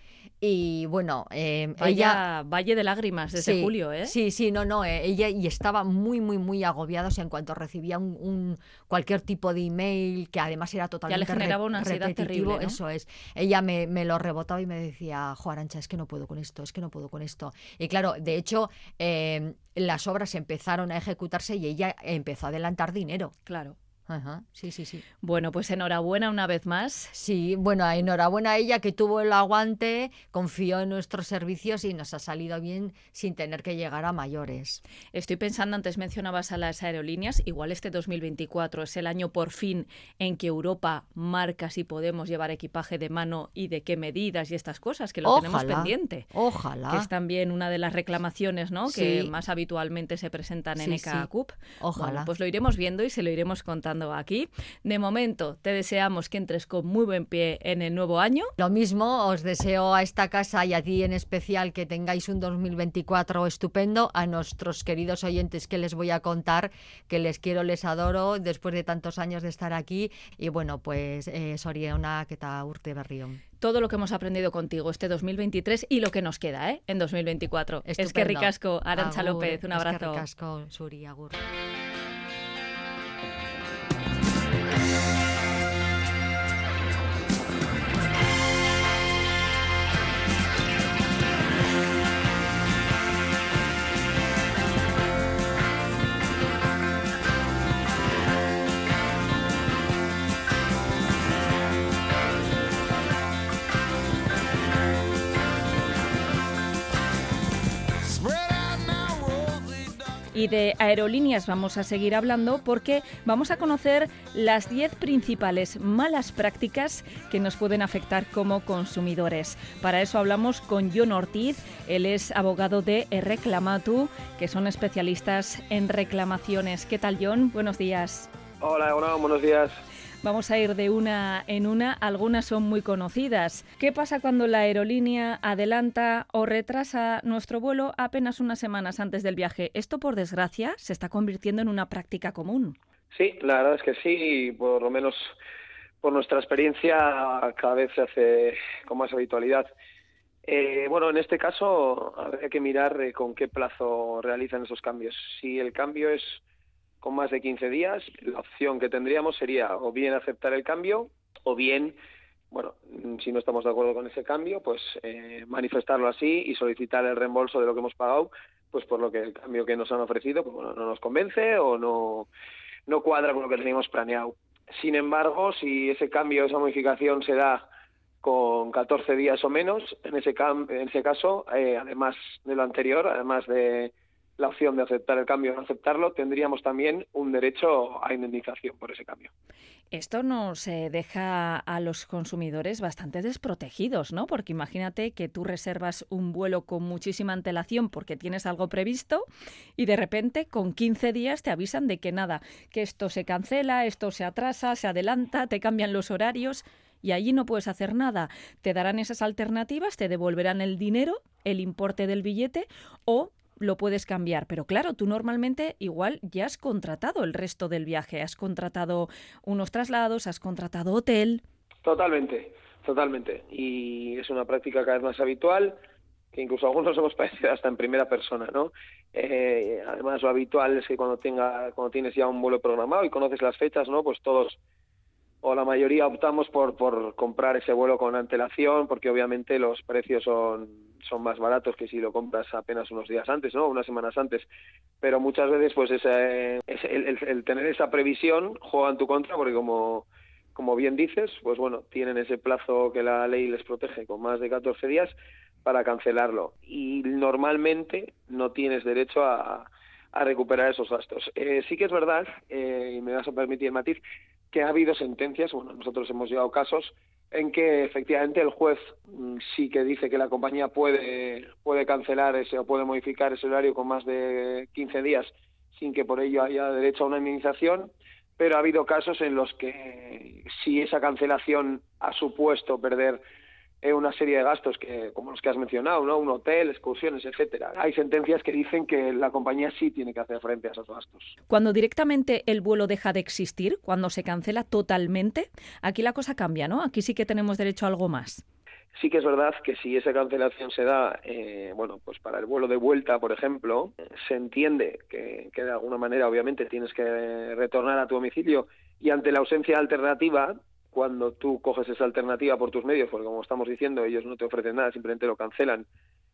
Y bueno, eh, Vaya ella... Valle de lágrimas desde Sí, julio, ¿eh? Sí, sí, no, no, eh, ella y estaba muy, muy, muy agobiada, o sea, en cuanto recibía un, un- cualquier tipo de email, que además era totalmente re- generaba una ansiedad repetitivo, terrible, ¿no? eso es. Ella me, me lo rebotaba y me decía, jo, Arancha, es que no puedo con esto, es que no puedo con esto. Y claro, de hecho, eh, las obras empezaron a ejecutarse y ella empezó a adelantar dinero. Claro. Ajá, sí, sí, sí. Bueno, pues enhorabuena una vez más. Sí, bueno, enhorabuena a ella que tuvo el aguante, confió en nuestros servicios y nos ha salido bien sin tener que llegar a mayores. Estoy pensando, antes mencionabas a las aerolíneas, igual este 2024 es el año por fin en que Europa marca si podemos llevar equipaje de mano y de qué medidas y estas cosas, que lo tenemos pendiente. Ojalá. Que es también una de las reclamaciones ¿no? que más habitualmente se presentan en Sí, ECA sí. CUP. Ojalá. Bueno, pues lo iremos viendo y se lo iremos contando aquí. De momento, te deseamos que entres con muy buen pie en el nuevo año. Lo mismo, os deseo a esta casa y a ti en especial que tengáis un 2024 estupendo. A nuestros queridos oyentes que les voy a contar, que les quiero, les adoro después de tantos años de estar aquí. Y bueno, pues eh, Soriona, que ta urte berrión. Todo lo que hemos aprendido contigo este 2023 y lo que nos queda ¿eh? en 2024. Es que Estupendo. ricasco, Arancha López, un es que abrazo. ricasco, Suri, agur. Y de aerolíneas vamos a seguir hablando porque vamos a conocer las 10 principales malas prácticas que nos pueden afectar como consumidores. Para eso hablamos con John Ortiz, él es abogado de Reclamatu, que son especialistas en reclamaciones. ¿Qué tal, John? Buenos días. Hola, hola, buenos días. Vamos a ir de una en una, algunas son muy conocidas. ¿Qué pasa cuando la aerolínea adelanta o retrasa nuestro vuelo apenas unas semanas antes del viaje? Esto, por desgracia, se está convirtiendo en una práctica común. Sí, la verdad es que sí, por lo menos por nuestra experiencia cada vez se hace con más habitualidad. Eh, bueno, en este caso habría que mirar eh, con qué plazo realizan esos cambios. Si el cambio es con más de 15 días, la opción que tendríamos sería o bien aceptar el cambio o bien, bueno, si no estamos de acuerdo con ese cambio, pues eh, manifestarlo así y solicitar el reembolso de lo que hemos pagado, pues por lo que el cambio que nos han ofrecido pues, no nos convence o no, no cuadra con lo que teníamos planeado. Sin embargo, si ese cambio, esa modificación se da con 14 días o menos, en ese, cam- en ese caso, eh, además de lo anterior, además de la opción de aceptar el cambio o no aceptarlo, tendríamos también un derecho a indemnización por ese cambio. Esto nos eh, deja a los consumidores bastante desprotegidos, ¿no? Porque imagínate que tú reservas un vuelo con muchísima antelación porque tienes algo previsto y de repente con 15 días te avisan de que nada, que esto se cancela, esto se atrasa, se adelanta, te cambian los horarios y allí no puedes hacer nada. Te darán esas alternativas, te devolverán el dinero, el importe del billete o lo puedes cambiar. Pero claro, tú normalmente igual ya has contratado el resto del viaje, has contratado unos traslados, has contratado hotel. Totalmente, totalmente. Y es una práctica cada vez más habitual, que incluso algunos hemos padecido hasta en primera persona, ¿no? Eh, además, lo habitual es que cuando tenga, cuando tienes ya un vuelo programado y conoces las fechas, ¿no? Pues todos o la mayoría optamos por, por comprar ese vuelo con antelación, porque obviamente los precios son, son más baratos que si lo compras apenas unos días antes, ¿no? Unas semanas antes. Pero muchas veces, pues ese, ese- el, el- el tener esa previsión juega en tu contra, porque como, como bien dices, pues bueno, tienen ese plazo que la ley les protege con más de 14 días para cancelarlo. Y normalmente no tienes derecho a, a recuperar esos gastos. Eh, sí que es verdad, eh, y me vas a permitir matiz, que ha habido sentencias, bueno, nosotros hemos llegado casos en que efectivamente el juez mm, sí que dice que la compañía puede, puede cancelar ese o puede modificar ese horario con más de 15 días sin que por ello haya derecho a una indemnización, pero ha habido casos en los que si esa cancelación ha supuesto perder eh, una serie de gastos que como los que has mencionado, ¿no? Un hotel, excursiones, etcétera. Hay sentencias que dicen que la compañía sí tiene que hacer frente a esos gastos. Cuando directamente el vuelo deja de existir, cuando se cancela totalmente, aquí la cosa cambia, ¿no? Aquí sí que tenemos derecho a algo más. Sí que es verdad que si esa cancelación se da, eh, bueno, pues para el vuelo de vuelta, por ejemplo, se entiende que, que, de alguna manera, obviamente, tienes que retornar a tu domicilio y ante la ausencia de alternativa, cuando tú coges esa alternativa por tus medios, porque como estamos diciendo, ellos no te ofrecen nada, simplemente lo cancelan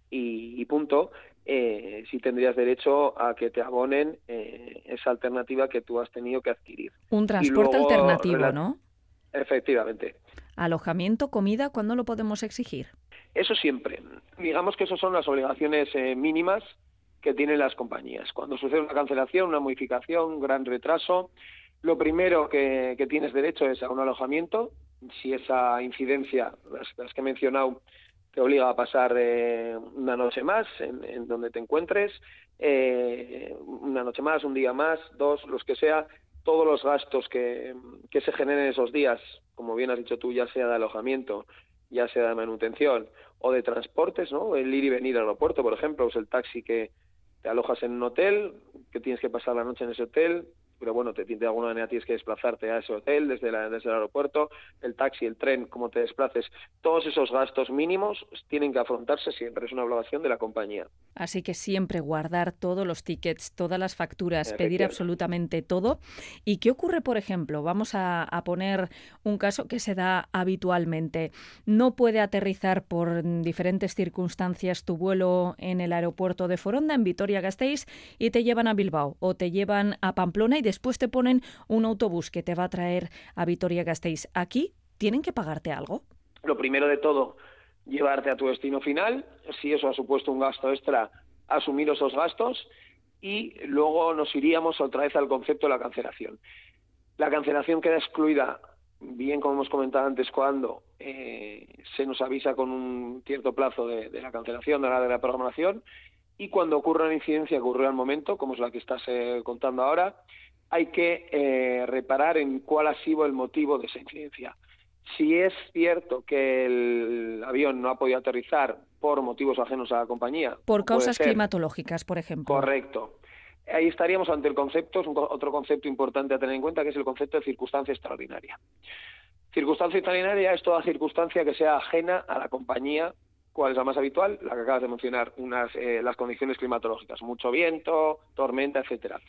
y, punto, eh, sí tendrías derecho a que te abonen eh, esa alternativa que tú has tenido que adquirir. Un transporte alternativo, ¿no? Efectivamente. ¿Alojamiento, comida, cuándo lo podemos exigir? Eso siempre. Digamos que esas son las obligaciones eh, mínimas que tienen las compañías. Cuando sucede una cancelación, una modificación, un gran retraso, lo primero que, tienes derecho es a un alojamiento. Si esa incidencia, las, que he mencionado, te obliga a pasar eh, una noche más en, donde te encuentres, eh, una noche más, un día más, dos, los que sea, todos los gastos que, que se generen esos días, como bien has dicho tú, ya sea de alojamiento, ya sea de manutención o de transportes, ¿no? El ir y venir al aeropuerto, por ejemplo, es el taxi que te alojas en un hotel, que tienes que pasar la noche en ese hotel, pero bueno, te, de alguna manera tienes que desplazarte a ese hotel desde, la, desde el aeropuerto, el taxi, el tren, cómo te desplaces, todos esos gastos mínimos tienen que afrontarse siempre, es una obligación de la compañía. Así que siempre guardar todos los tickets, todas las facturas, pedir absolutamente todo. ¿Y qué ocurre, por ejemplo? Vamos a, a poner un caso que se da habitualmente. No puede aterrizar por diferentes circunstancias tu vuelo en el aeropuerto de Foronda, en Vitoria-Gasteiz, y te llevan a Bilbao o te llevan a Pamplona y después te ponen un autobús que te va a traer a Vitoria-Gasteiz. Aquí tienen que pagarte algo. Lo primero de todo, llevarte a tu destino final. Si eso ha supuesto un gasto extra, asumir esos gastos y luego nos iríamos otra vez al concepto de la cancelación. La cancelación queda excluida, bien como hemos comentado antes, cuando eh, se nos avisa con un cierto plazo de, la cancelación de la, de la programación y cuando ocurre una incidencia que ocurrió al momento, como es la que estás eh, contando ahora, hay que eh, reparar en cuál ha sido el motivo de esa incidencia. Si es cierto que el avión no ha podido aterrizar por motivos ajenos a la compañía. Por causas climatológicas, por ejemplo. Correcto. Ahí estaríamos ante el concepto, es un, otro concepto importante a tener en cuenta, que es el concepto de circunstancia extraordinaria. Circunstancia extraordinaria es toda circunstancia que sea ajena a la compañía. ¿Cuál es la más habitual? La que acabas de mencionar, unas, eh, las condiciones climatológicas, mucho viento, tormenta, etcétera.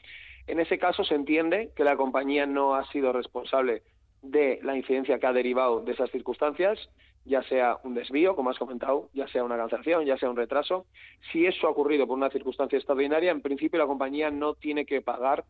En ese caso se entiende que la compañía no ha sido responsable de la incidencia que ha derivado de esas circunstancias, ya sea un desvío, como has comentado, ya sea una cancelación, ya sea un retraso. Si eso ha ocurrido por una circunstancia extraordinaria, en principio la compañía no tiene que pagar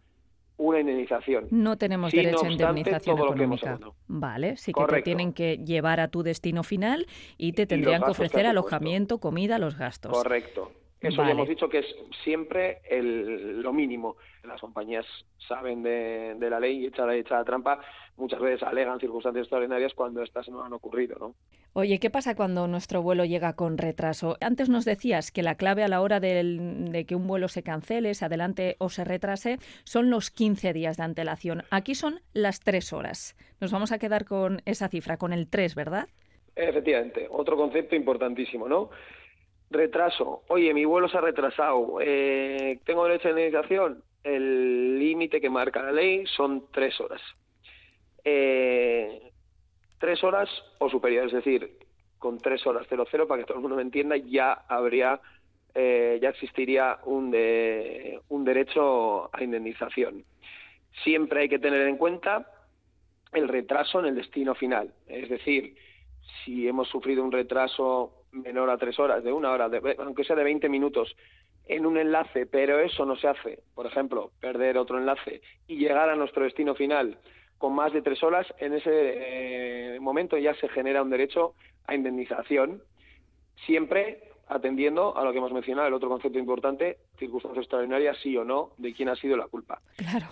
una indemnización. No tenemos derecho a indemnización económica. Vale, sí que te tienen que llevar a tu destino final y te tendrían que ofrecer alojamiento, comida, los gastos. Correcto. Eso ya hemos dicho que es siempre el, lo mínimo. Las compañías saben de, la ley y echa la, trampa. Muchas veces alegan circunstancias extraordinarias cuando estas no han ocurrido, ¿no? Oye, ¿qué pasa cuando nuestro vuelo llega con retraso? Antes nos decías que la clave a la hora de que un vuelo se cancele, se adelante o se retrase son los 15 días de antelación. Aquí son las 3 horas. Nos vamos a quedar con esa cifra, con el 3, ¿verdad? Efectivamente, otro concepto importantísimo, ¿no? Retraso. Oye, mi vuelo se ha retrasado. Eh, ¿Tengo derecho a indemnización? El límite que marca la ley son tres horas. Eh, tres horas o superior, es decir, con tres horas cero cero, para que todo el mundo me entienda, ya habría, eh, ya existiría un, de, un derecho a indemnización. Siempre hay que tener en cuenta el retraso en el destino final. Es decir, si hemos sufrido un retraso menor a tres horas, de una hora, aunque sea de 20 minutos, en un enlace, pero eso no se hace, por ejemplo, perder otro enlace y llegar a nuestro destino final con más de tres horas, en ese eh, momento ya se genera un derecho a indemnización, siempre atendiendo a lo que hemos mencionado, el otro concepto importante, circunstancias extraordinarias, sí o no, de quién ha sido la culpa. Claro.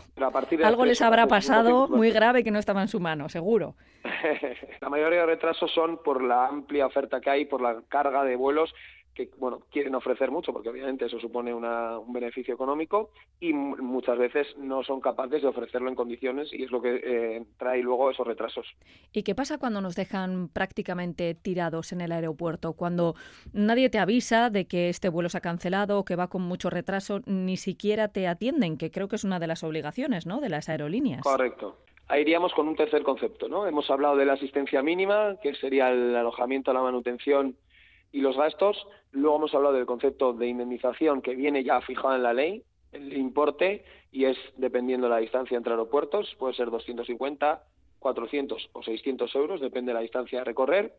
Algo les habrá pasado muy grave que no estaba en su mano, seguro. la mayoría de retrasos son por la amplia oferta que hay, por la carga de vuelos que bueno quieren ofrecer mucho porque obviamente eso supone un beneficio económico y muchas veces no son capaces de ofrecerlo en condiciones y es lo que eh, trae luego esos retrasos. ¿Y qué pasa cuando nos dejan prácticamente tirados en el aeropuerto? Cuando nadie te avisa de que este vuelo se ha cancelado o que va con mucho retraso, ni siquiera te atienden, que creo que es una de las obligaciones ¿no? de las aerolíneas. Correcto. ahí iríamos con un tercer concepto, ¿no? Hemos hablado de la asistencia mínima, que sería el alojamiento, la manutención y los gastos. Luego hemos hablado del concepto de indemnización que viene ya fijado en la ley, el importe, y es dependiendo de la distancia entre aeropuertos, puede ser 250, 400 o 600 euros, depende de la distancia a recorrer.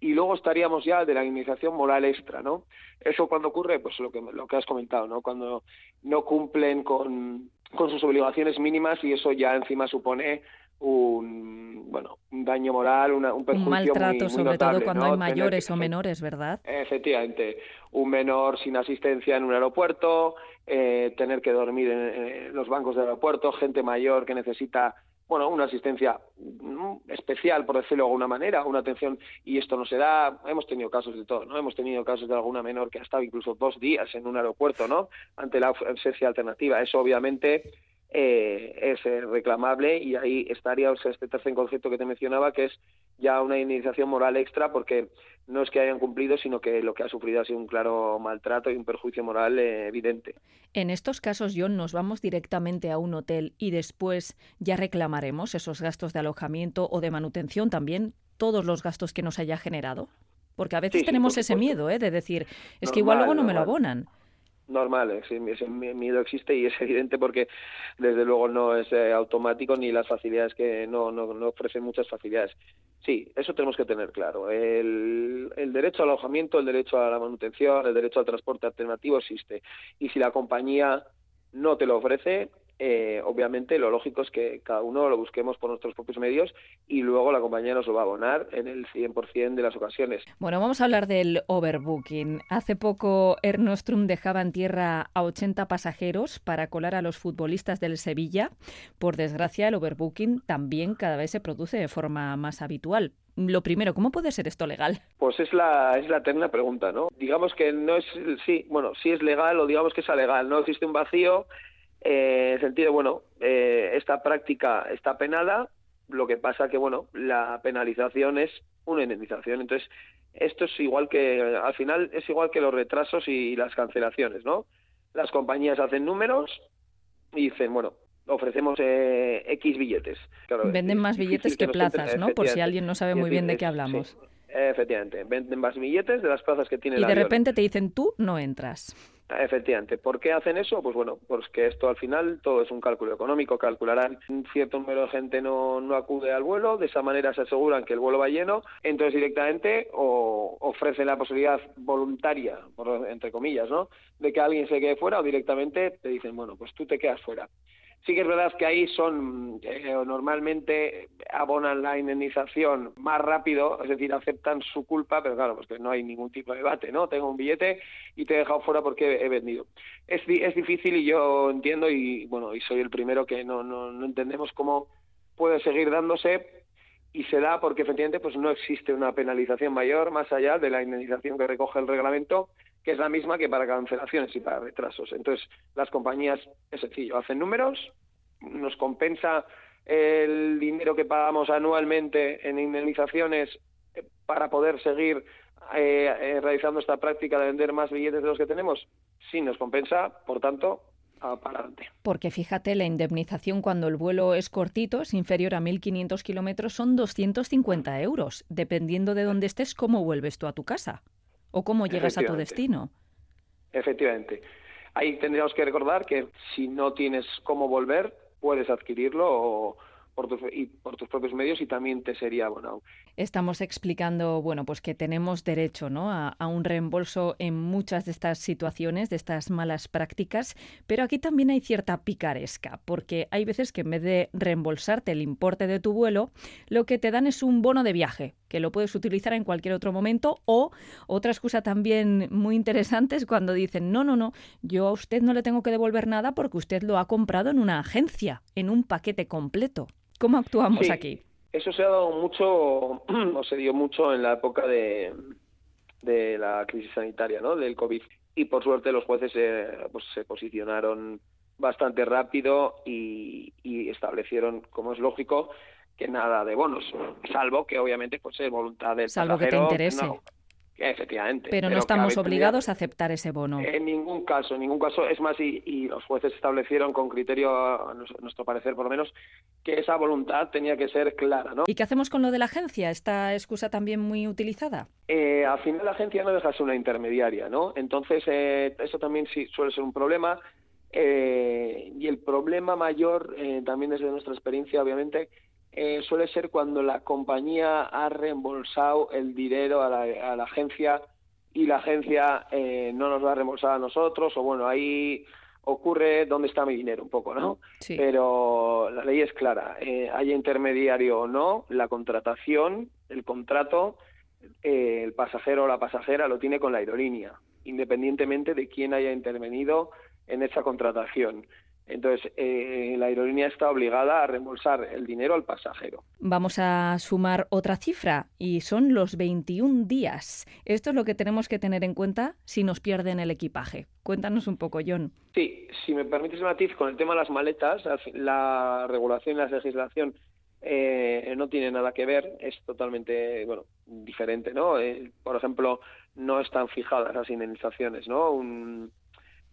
Y luego estaríamos ya de la indemnización moral extra, ¿no? Eso cuando ocurre, pues lo que, lo que has comentado, ¿no? Cuando no cumplen con, con sus obligaciones mínimas y eso ya encima supone un bueno un daño moral, un perjuicio un maltrato, sobre todo cuando hay mayores o menores, ¿verdad? Efectivamente, un menor sin asistencia en un aeropuerto, eh, tener que dormir en, los bancos del aeropuerto, gente mayor que necesita bueno, una asistencia mm, especial, por decirlo de alguna manera, una atención, y esto no se da, hemos tenido casos de todo, ¿no? Hemos tenido casos de alguna menor que ha estado incluso dos días en un aeropuerto, ¿no? Ante la ausencia alternativa. Eso obviamente eh, es eh, reclamable y ahí estaría este tercer concepto que te mencionaba, que es ya una indemnización moral extra porque no es que hayan cumplido, sino que lo que ha sufrido ha sido un claro maltrato y un perjuicio moral eh, evidente. En estos casos, John, nos vamos directamente a un hotel y después ya reclamaremos esos gastos de alojamiento o de manutención también, todos los gastos que nos haya generado. Porque a veces tenemos ese miedo ¿eh? de decir, es que igual luego no me lo abonan normal, ese, miedo existe y es evidente porque desde luego no es eh, automático ni las facilidades que no, no, no, ofrecen muchas facilidades. Sí, eso tenemos que tener claro. El, el derecho al alojamiento, el derecho a la manutención, el derecho al transporte alternativo existe. Y si la compañía no te lo ofrece, eh, obviamente lo lógico es que cada uno lo busquemos por nuestros propios medios y luego la compañía nos lo va a abonar en el 100% de las ocasiones. Bueno, vamos a hablar del overbooking. Hace poco Ernostrum dejaba en tierra a 80 pasajeros para colar a los futbolistas del Sevilla. Por desgracia, el overbooking también cada vez se produce de forma más habitual. Lo primero, ¿cómo puede ser esto legal? Pues es la, es la eterna pregunta, ¿no? Digamos que no es, sí, bueno, sí es legal o digamos que es legal, no existe un vacío eh, en el sentido, bueno, eh, esta práctica está penada, lo que pasa que, bueno, la penalización es una indemnización. Entonces, esto es igual que, al final, es igual que los retrasos y las cancelaciones, ¿no? Las compañías hacen números y dicen, bueno, ofrecemos eh, X billetes. Venden más billetes que, plazas, ¿no? Por si alguien no sabe muy bien de qué hablamos. efectivamente, venden más billetes de las plazas que tiene Y de repente te dicen, tú no entras. Efectivamente. ¿Por qué hacen eso? Pues bueno, pues que esto al final todo es un cálculo económico. Calcularán un cierto número de gente no, no acude al vuelo, de esa manera se aseguran que el vuelo va lleno, entonces directamente o ofrecen la posibilidad voluntaria, entre comillas, ¿no? De que alguien se quede fuera o directamente te dicen, bueno, pues tú te quedas fuera. Sí que es verdad que ahí son, eh, normalmente abonan la indemnización más rápido, es decir, aceptan su culpa, pero claro, pues que no hay ningún tipo de debate, ¿no? Tengo un billete y te he dejado fuera porque he vendido. Es, es difícil y yo entiendo y, bueno, y soy el primero que no, no, no entendemos cómo puede seguir dándose y se da porque efectivamente pues no existe una penalización mayor más allá de la indemnización que recoge el reglamento que es la misma que para cancelaciones y para retrasos. Entonces, las compañías, es sencillo, hacen números, nos compensa el dinero que pagamos anualmente en indemnizaciones eh, para poder seguir eh, eh, realizando esta práctica de vender más billetes de los que tenemos. Sí, nos compensa, por tanto, Porque fíjate, la indemnización cuando el vuelo es cortito, es inferior a 1.500 kilómetros, son 250 euros. Dependiendo de dónde estés, ¿cómo vuelves tú a tu casa? o cómo llegas a tu destino. Efectivamente. Ahí tendríamos que recordar que si no tienes cómo volver, puedes adquirirlo o, por tus, y por tus propios medios y también te sería bueno. Estamos explicando, bueno, pues que tenemos derecho ¿no? a, un reembolso en muchas de estas situaciones, de estas malas prácticas, pero aquí también hay cierta picaresca, porque hay veces que en vez de reembolsarte el importe de tu vuelo, lo que te dan es un bono de viaje, que lo puedes utilizar en cualquier otro momento, o otra excusa también muy interesante es cuando dicen, no, no, no, yo a usted no le tengo que devolver nada porque usted lo ha comprado en una agencia, en un paquete completo. ¿Cómo actuamos aquí? Eso se ha dado mucho, o se dio mucho en la época de, de la crisis sanitaria, ¿no? Del COVID. Y por suerte los jueces pues, se posicionaron bastante rápido y, establecieron, como es lógico, que nada de bonos, salvo que obviamente pues es voluntad del salvo que te interese. Efectivamente. Pero no estamos obligados a aceptar ese bono. En ningún caso, en ningún caso. Es más, y, y los jueces establecieron con criterio, a nuestro, nuestro parecer por lo menos, que esa voluntad tenía que ser clara, ¿no? ¿Y qué hacemos con lo de la agencia? ¿Esta excusa también muy utilizada? Eh, al final la agencia no deja de ser una intermediaria, ¿no? Entonces, eh, eso también sí suele ser un problema. eh, y el problema mayor, eh, también desde nuestra experiencia, obviamente, eh, suele ser cuando la compañía ha reembolsado el dinero a la, a la agencia y la agencia eh, no nos lo ha reembolsado a nosotros, o bueno, ahí ocurre dónde está mi dinero un poco, ¿no? Sí. Pero la ley es clara, eh, haya intermediario o no, la contratación, el contrato, eh, el pasajero o la pasajera lo tiene con la aerolínea, independientemente de quién haya intervenido en esa contratación. Entonces, eh, la aerolínea está obligada a reembolsar el dinero al pasajero. Vamos a sumar otra cifra y son los 21 días. Esto es lo que tenemos que tener en cuenta si nos pierden el equipaje. Cuéntanos un poco, John. Sí, si me permites matiz con el tema de las maletas, la regulación y la legislación eh, no tiene nada que ver, es totalmente bueno diferente, ¿no? Eh, por ejemplo, no están fijadas las indemnizaciones, ¿no? Un,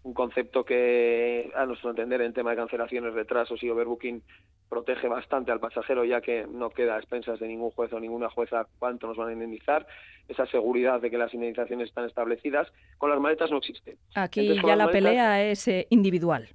un concepto que, a nuestro entender, en tema de cancelaciones, retrasos y overbooking, protege bastante al pasajero, ya que no queda a expensas de ningún juez o ninguna jueza cuánto nos van a indemnizar. Esa seguridad de que las indemnizaciones están establecidas, con las maletas no existe. Aquí Entonces, ya la maletas- pelea es eh, individual.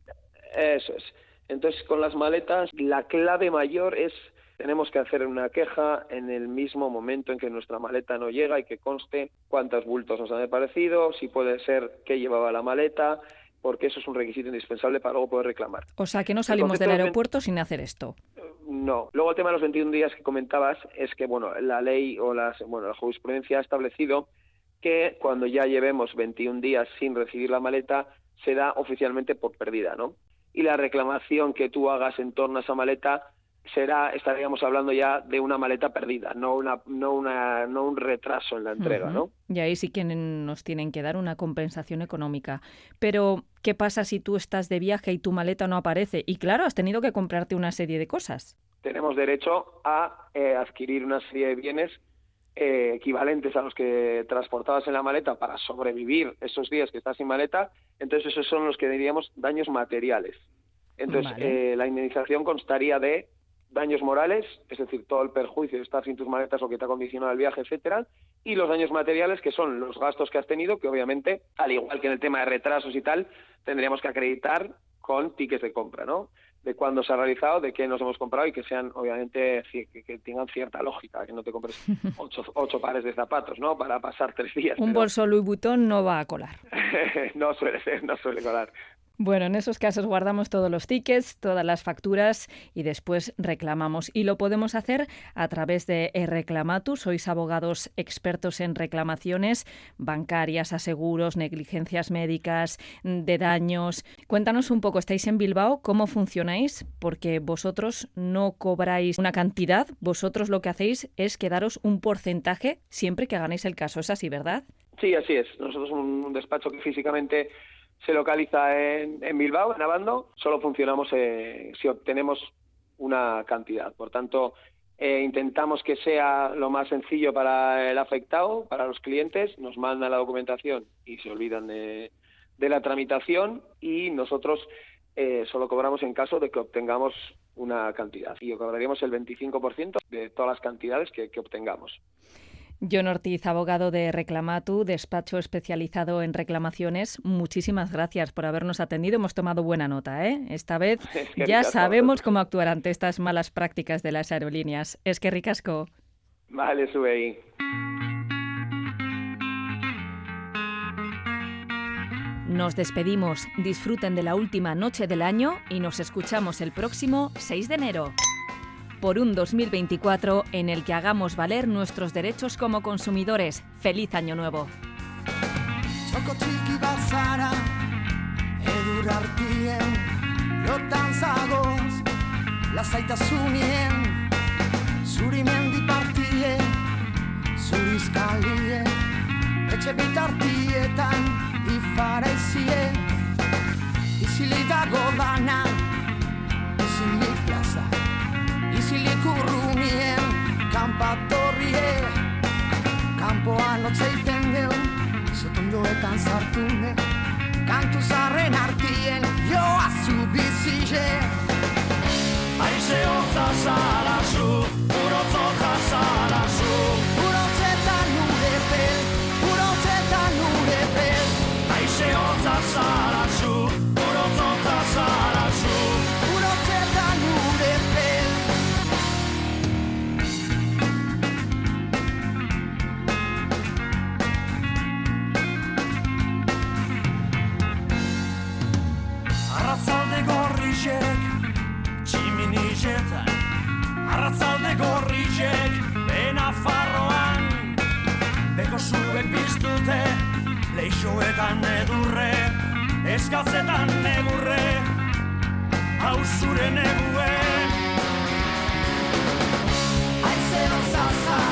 Eso es. Entonces, con las maletas, la clave mayor es tenemos que hacer una queja en el mismo momento en que nuestra maleta no llega y que conste cuántos bultos nos han aparecido, si puede ser qué llevaba la maleta, porque eso es un requisito indispensable para luego poder reclamar. O sea que no salimos del aeropuerto sin hacer esto. No. Luego el tema de los 21 días que comentabas es que bueno, la ley o las bueno, la jurisprudencia ha establecido que cuando ya llevemos 21 días sin recibir la maleta se da oficialmente por perdida, ¿no? Y la reclamación que tú hagas en torno a esa maleta será estaríamos hablando ya de una maleta perdida, no una no una no un retraso en la entrega. ¿no? Y ahí sí que nos tienen que dar una compensación económica. Pero, ¿qué pasa si tú estás de viaje y tu maleta no aparece? Y claro, has tenido que comprarte una serie de cosas. tenemos derecho a eh, adquirir una serie de bienes eh, equivalentes a los que transportabas en la maleta para sobrevivir esos días que estás sin maleta, entonces esos son los que diríamos daños materiales. Entonces, Vale. eh, la indemnización constaría de daños morales, es decir, todo el perjuicio de estar sin tus maletas o que te ha condicionado el viaje, etcétera, y los daños materiales, que son los gastos que has tenido, que obviamente, al igual que en el tema de retrasos y tal, tendríamos que acreditar con tickets de compra, ¿no? De cuándo se ha realizado, de qué nos hemos comprado y que sean, obviamente, que tengan cierta lógica, que no te compres ocho, ocho pares de zapatos, ¿no? Para pasar tres días. Un pero bolso Louis Vuitton no va a colar. no suele ser, no suele colar. Bueno, en esos casos guardamos todos los tickets, todas las facturas y después reclamamos. Y lo podemos hacer a través de Reclamatu. Sois abogados expertos en reclamaciones bancarias, aseguros, negligencias médicas, de daños. Cuéntanos un poco, estáis en Bilbao, ¿cómo funcionáis? Porque vosotros no cobráis una cantidad, vosotros lo que hacéis es quedaros un porcentaje siempre que ganéis el caso. Es así, ¿verdad? Sí, así es. Nosotros un despacho que físicamente se localiza en, en Bilbao, en Abando, solo funcionamos eh, si obtenemos una cantidad. Por tanto, eh, intentamos que sea lo más sencillo para el afectado, para los clientes, nos mandan la documentación y se olvidan de, de la tramitación y nosotros eh, solo cobramos en caso de que obtengamos una cantidad y cobraríamos el 25% de todas las cantidades que, que obtengamos. John Ortiz, abogado de Reclamatu, despacho especializado en reclamaciones. Muchísimas gracias por habernos atendido. Hemos tomado buena nota, ¿eh? Esta vez Es que ya sabemos cómo actuar ante estas malas prácticas de las aerolíneas. Es que ricasco. Vale, sube ahí. Nos despedimos. Disfruten de la última noche del año y nos escuchamos el próximo 6 de enero. Por un 2024 en el que hagamos valer nuestros derechos como consumidores. ¡Feliz Año Nuevo! Etxe bitartietan Ifarezie Izilik dago dana Izilik urrunien Kanpatorrie Kanpoan otzeiten den Zotondoetan sartune Kantu zarren artien Joa zu bizile Aize hotza zara zu, urotzotza zara zu Urotzetan nure pel Urotzetan nure pel Aize hotza zara barne gorritxek Bena farroan. Beko zubek biztute Leixoetan edurre Eskatzetan neburre Hau zure neguen Aizero zazan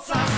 outside.